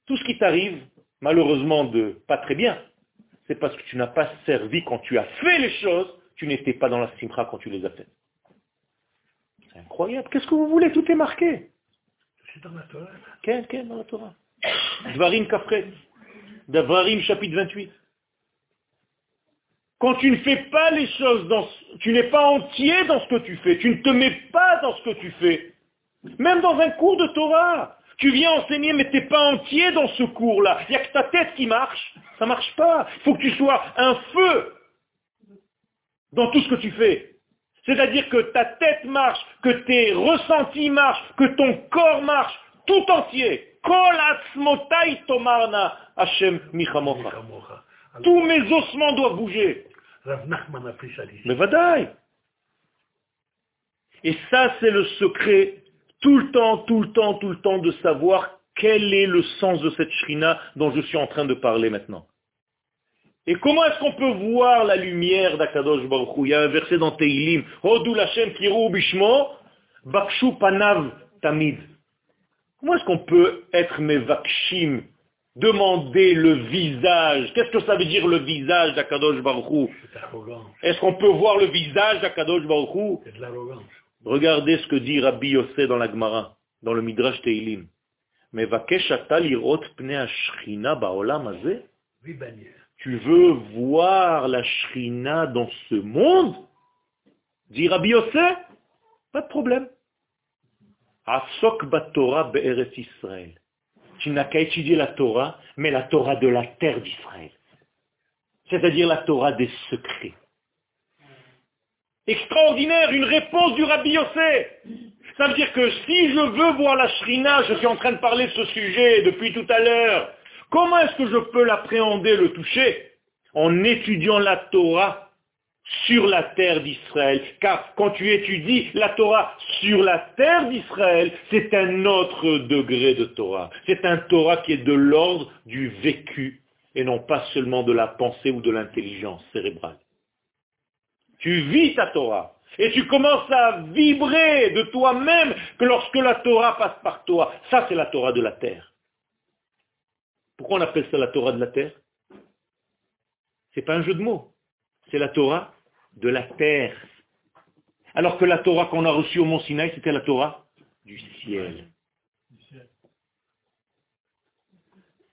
Tout ce qui t'arrive, malheureusement de pas très bien, c'est parce que tu n'as pas servi quand tu as fait les choses, tu n'étais pas dans la simcha quand tu les as faites. C'est incroyable. Qu'est-ce que vous voulez? Tout est marqué. C'est dans la Torah. Quel, quel dans la Torah Dvarim Kafret. Dvarim chapitre 28. Quand tu ne fais pas les choses, dans, tu n'es pas entier dans ce que tu fais, tu ne te mets pas dans ce que tu fais. Même dans un cours de Torah, tu viens enseigner mais tu n'es pas entier dans ce cours-là. Il n'y a que ta tête qui marche, ça ne marche pas. Il faut que tu sois un feu dans tout ce que tu fais. C'est-à-dire que ta tête marche, que tes ressentis marchent, que ton corps marche, tout entier. Tous mes ossements doivent bouger. Mais vadaï. Et ça, c'est le secret, tout le temps, tout le temps, tout le temps, de savoir quel est le sens de cette shrina dont je suis en train de parler maintenant. Et comment est-ce qu'on peut voir la lumière d'Akadosh Baruch Hu? Il y a un verset dans Teilim, Hodou Lashem Kiru Bishmo, Bakshu Panav Tamid. Comment est-ce qu'on peut être Mevakshim, demander le visage? Qu'est-ce que ça veut dire le visage d'Akadosh Baruch Hu? Est-ce qu'on peut voir le visage d'Akadosh Baruch Hu? C'est de l'arrogance. Regardez ce que dit Rabbi Yossé dans la Gemara, dans le Midrash Teilim. Mais Tu veux voir la Shrina dans ce monde? Dit Rabbi Yossé Pas de problème. Asok Torah be'eretz Israël. Tu n'as qu'à étudier la Torah, mais la Torah de la terre d'Israël. C'est-à-dire la Torah des secrets. Extraordinaire, une réponse du Rabbi Yossé. Ça veut dire que si je veux voir la Shrina, je suis en train de parler de ce sujet depuis tout à l'heure, comment est-ce que je peux l'appréhender, le toucher? En étudiant la Torah sur la terre d'Israël. Car quand tu étudies la Torah sur la terre d'Israël, c'est un autre degré de Torah. C'est un Torah qui est de l'ordre du vécu et non pas seulement de la pensée ou de l'intelligence cérébrale. Tu vis ta Torah. Et tu commences à vibrer de toi-même que lorsque la Torah passe par toi. Ça, c'est la Torah de la terre. Pourquoi on appelle ça la Torah de la terre? C'est pas un jeu de mots. C'est la Torah de la terre. Alors que la Torah qu'on a reçue au Mont Sinaï, c'était la Torah du ciel.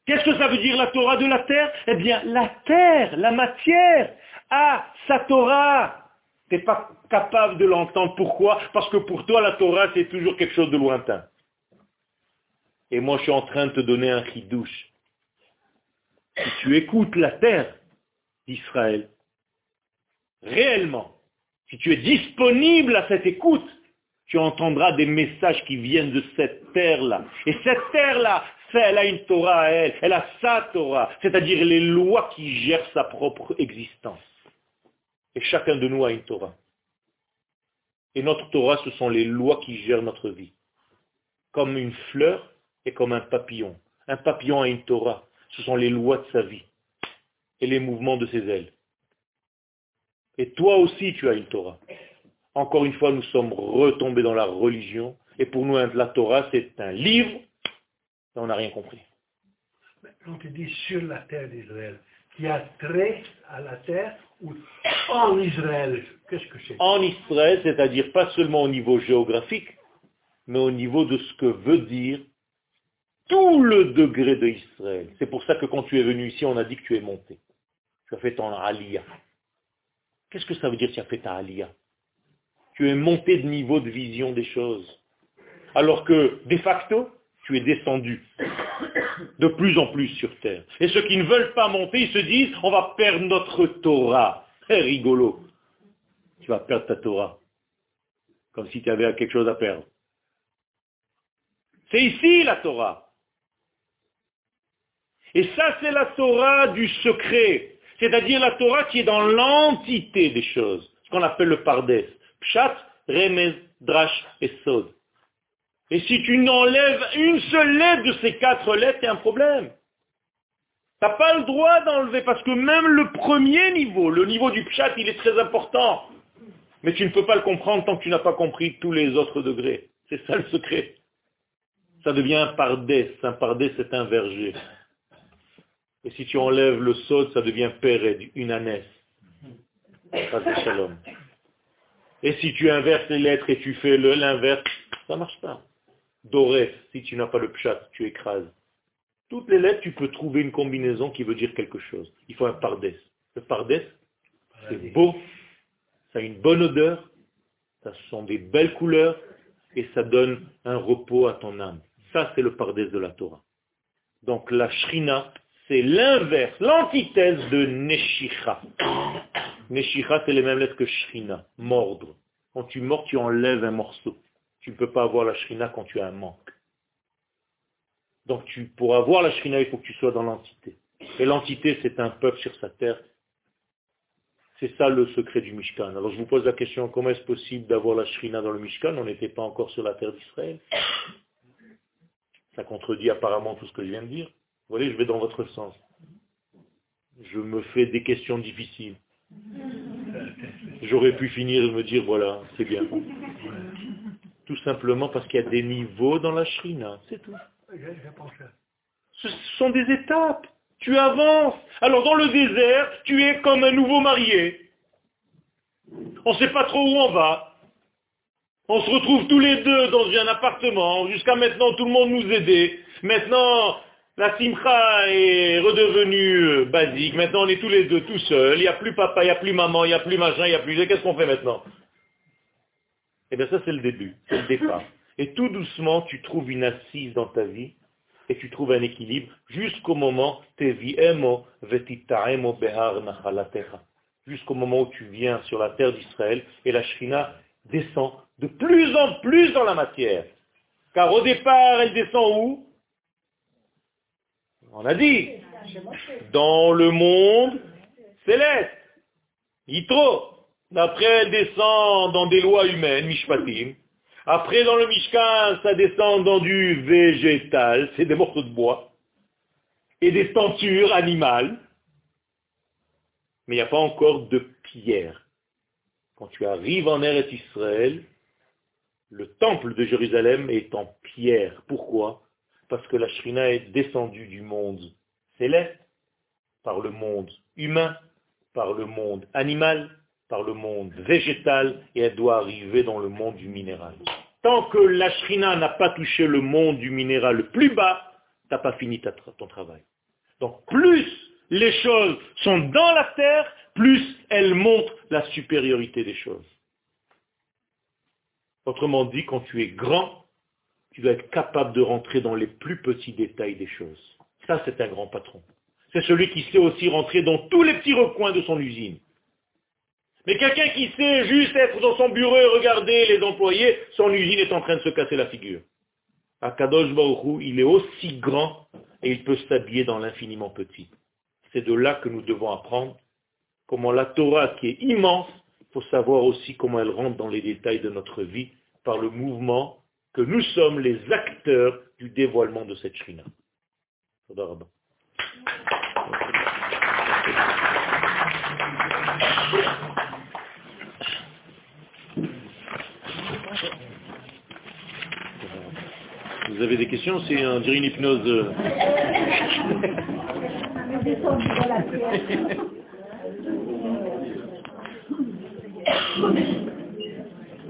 Qu'est-ce que ça veut dire la Torah de la terre? Eh bien, la terre, la matière, a sa Torah. Tu n'es pas capable de l'entendre. Pourquoi? Parce que pour toi, la Torah, c'est toujours quelque chose de lointain. Et moi, je suis en train de te donner un chidouche. Si tu écoutes la terre d'Israël, réellement, si tu es disponible à cette écoute, tu entendras des messages qui viennent de cette terre-là. Et cette terre-là, elle a une Torah à elle, elle a sa Torah, c'est-à-dire les lois qui gèrent sa propre existence. Et chacun de nous a une Torah. Et notre Torah, ce sont les lois qui gèrent notre vie. Comme une fleur et comme un papillon. Un papillon a une Torah. Ce sont les lois de sa vie et les mouvements de ses ailes. Et toi aussi, tu as une Torah. Encore une fois, nous sommes retombés dans la religion. Et pour nous, la Torah, c'est un livre. Et on n'a rien compris. On te dit sur la terre d'Israël, qui a trait à la terre en Israël. Qu'est-ce que c'est? En Israël, c'est-à-dire pas seulement au niveau géographique, mais au niveau de ce que veut dire tout le degré de Israël. C'est pour ça que quand tu es venu ici, on a dit que tu es monté. Tu as fait ton aliyah. Qu'est-ce que ça veut dire tu as fait ta aliyah? Tu es monté de niveau de vision des choses. Alors que, de facto, tu es descendu de plus en plus sur terre. Et ceux qui ne veulent pas monter, ils se disent, on va perdre notre Torah. Très rigolo. Tu vas perdre ta Torah. Comme si tu avais quelque chose à perdre. C'est ici la Torah. Et ça, c'est la Torah du secret. C'est-à-dire la Torah qui est dans l'entité des choses. Ce qu'on appelle le pardes. Pshat, remez, drash et sod. Et si tu n'enlèves une seule lettre de ces quatre lettres, a un problème. Tu n'as pas le droit d'enlever, parce que même le premier niveau, le niveau du pshat, il est très important. Mais tu ne peux pas le comprendre tant que tu n'as pas compris tous les autres degrés. C'est ça le secret. Ça devient un pardès. Un pardès, c'est un verger. Et si tu enlèves le sod, ça devient péred, une ânesse. Et si tu inverses les lettres et tu fais l'inverse, ça ne marche pas. Doref, si tu n'as pas le pshat, tu écrases. Toutes les lettres, tu peux trouver une combinaison qui veut dire quelque chose. Il faut un pardès. Le pardès, c'est beau, ça a une bonne odeur, ça sont des belles couleurs, et ça donne un repos à ton âme. Ça, c'est le pardès de la Torah. Donc la shrina, c'est l'inverse, l'antithèse de Neshicha. Neshicha, c'est les mêmes lettres que Shrina, mordre. Quand tu mords, tu enlèves un morceau. Tu ne peux pas avoir la Shrina quand tu as un manque. Donc pour avoir la Shrina, il faut que tu sois dans l'entité. Et l'entité, c'est un peuple sur sa terre. C'est ça le secret du Mishkan. Alors je vous pose la question, comment est-ce possible d'avoir la Shrina dans le Mishkan? On n'était pas encore sur la terre d'Israël. Ça contredit apparemment tout ce que je viens de dire. Vous voyez, je vais dans votre sens. Je me fais des questions difficiles. J'aurais pu finir et me dire, voilà, c'est bien. Tout simplement parce qu'il y a des niveaux dans la shrina, c'est tout. Ce sont des étapes. Tu avances. Alors dans le désert, tu es comme un nouveau marié. On ne sait pas trop où on va. On se retrouve tous les deux dans un appartement. Jusqu'à maintenant, tout le monde nous aidait. Maintenant, la simcha est redevenue euh, basique. Maintenant, on est tous les deux tout seuls. Il n'y a plus papa, il n'y a plus maman, il n'y a plus machin, il n'y a plus... Qu'est-ce qu'on fait maintenant? Eh bien, ça, c'est le début. C'est le départ. Et tout doucement, tu trouves une assise dans ta vie et tu trouves un équilibre jusqu'au moment jusqu'au moment où tu viens sur la terre d'Israël et la Shrina descend de plus en plus dans la matière. Car au départ, elle descend où? On a dit, dans le monde céleste, Yitro. Après, elle descend dans des lois humaines, Mishpatim. Après, dans le Mishkan, ça descend dans du végétal, c'est des morceaux de bois, et des tentures animales. Mais il n'y a pas encore de pierre. Quand tu arrives en Eretz Israël, le temple de Jérusalem est en pierre. Pourquoi? Parce que la Shrina est descendue du monde céleste par le monde humain, par le monde animal, par le monde végétal, et elle doit arriver dans le monde du minéral. Tant que la Shrina n'a pas touché le monde du minéral le plus bas, tu n'as pas fini ton travail. Donc plus les choses sont dans la terre, plus elles montrent la supériorité des choses. Autrement dit, quand tu es grand, tu dois être capable de rentrer dans les plus petits détails des choses. Ça, c'est un grand patron. C'est celui qui sait aussi rentrer dans tous les petits recoins de son usine. Mais quelqu'un qui sait juste être dans son bureau et regarder les employés, son usine est en train de se casser la figure. Akadosh Baruch il est aussi grand et il peut s'habiller dans l'infiniment petit. C'est de là que nous devons apprendre comment la Torah, qui est immense, faut savoir aussi comment elle rentre dans les détails de notre vie par le mouvement que nous sommes les acteurs du dévoilement de cette Shrina. Vous avez des questions C'est un dirait une hypnose. Euh.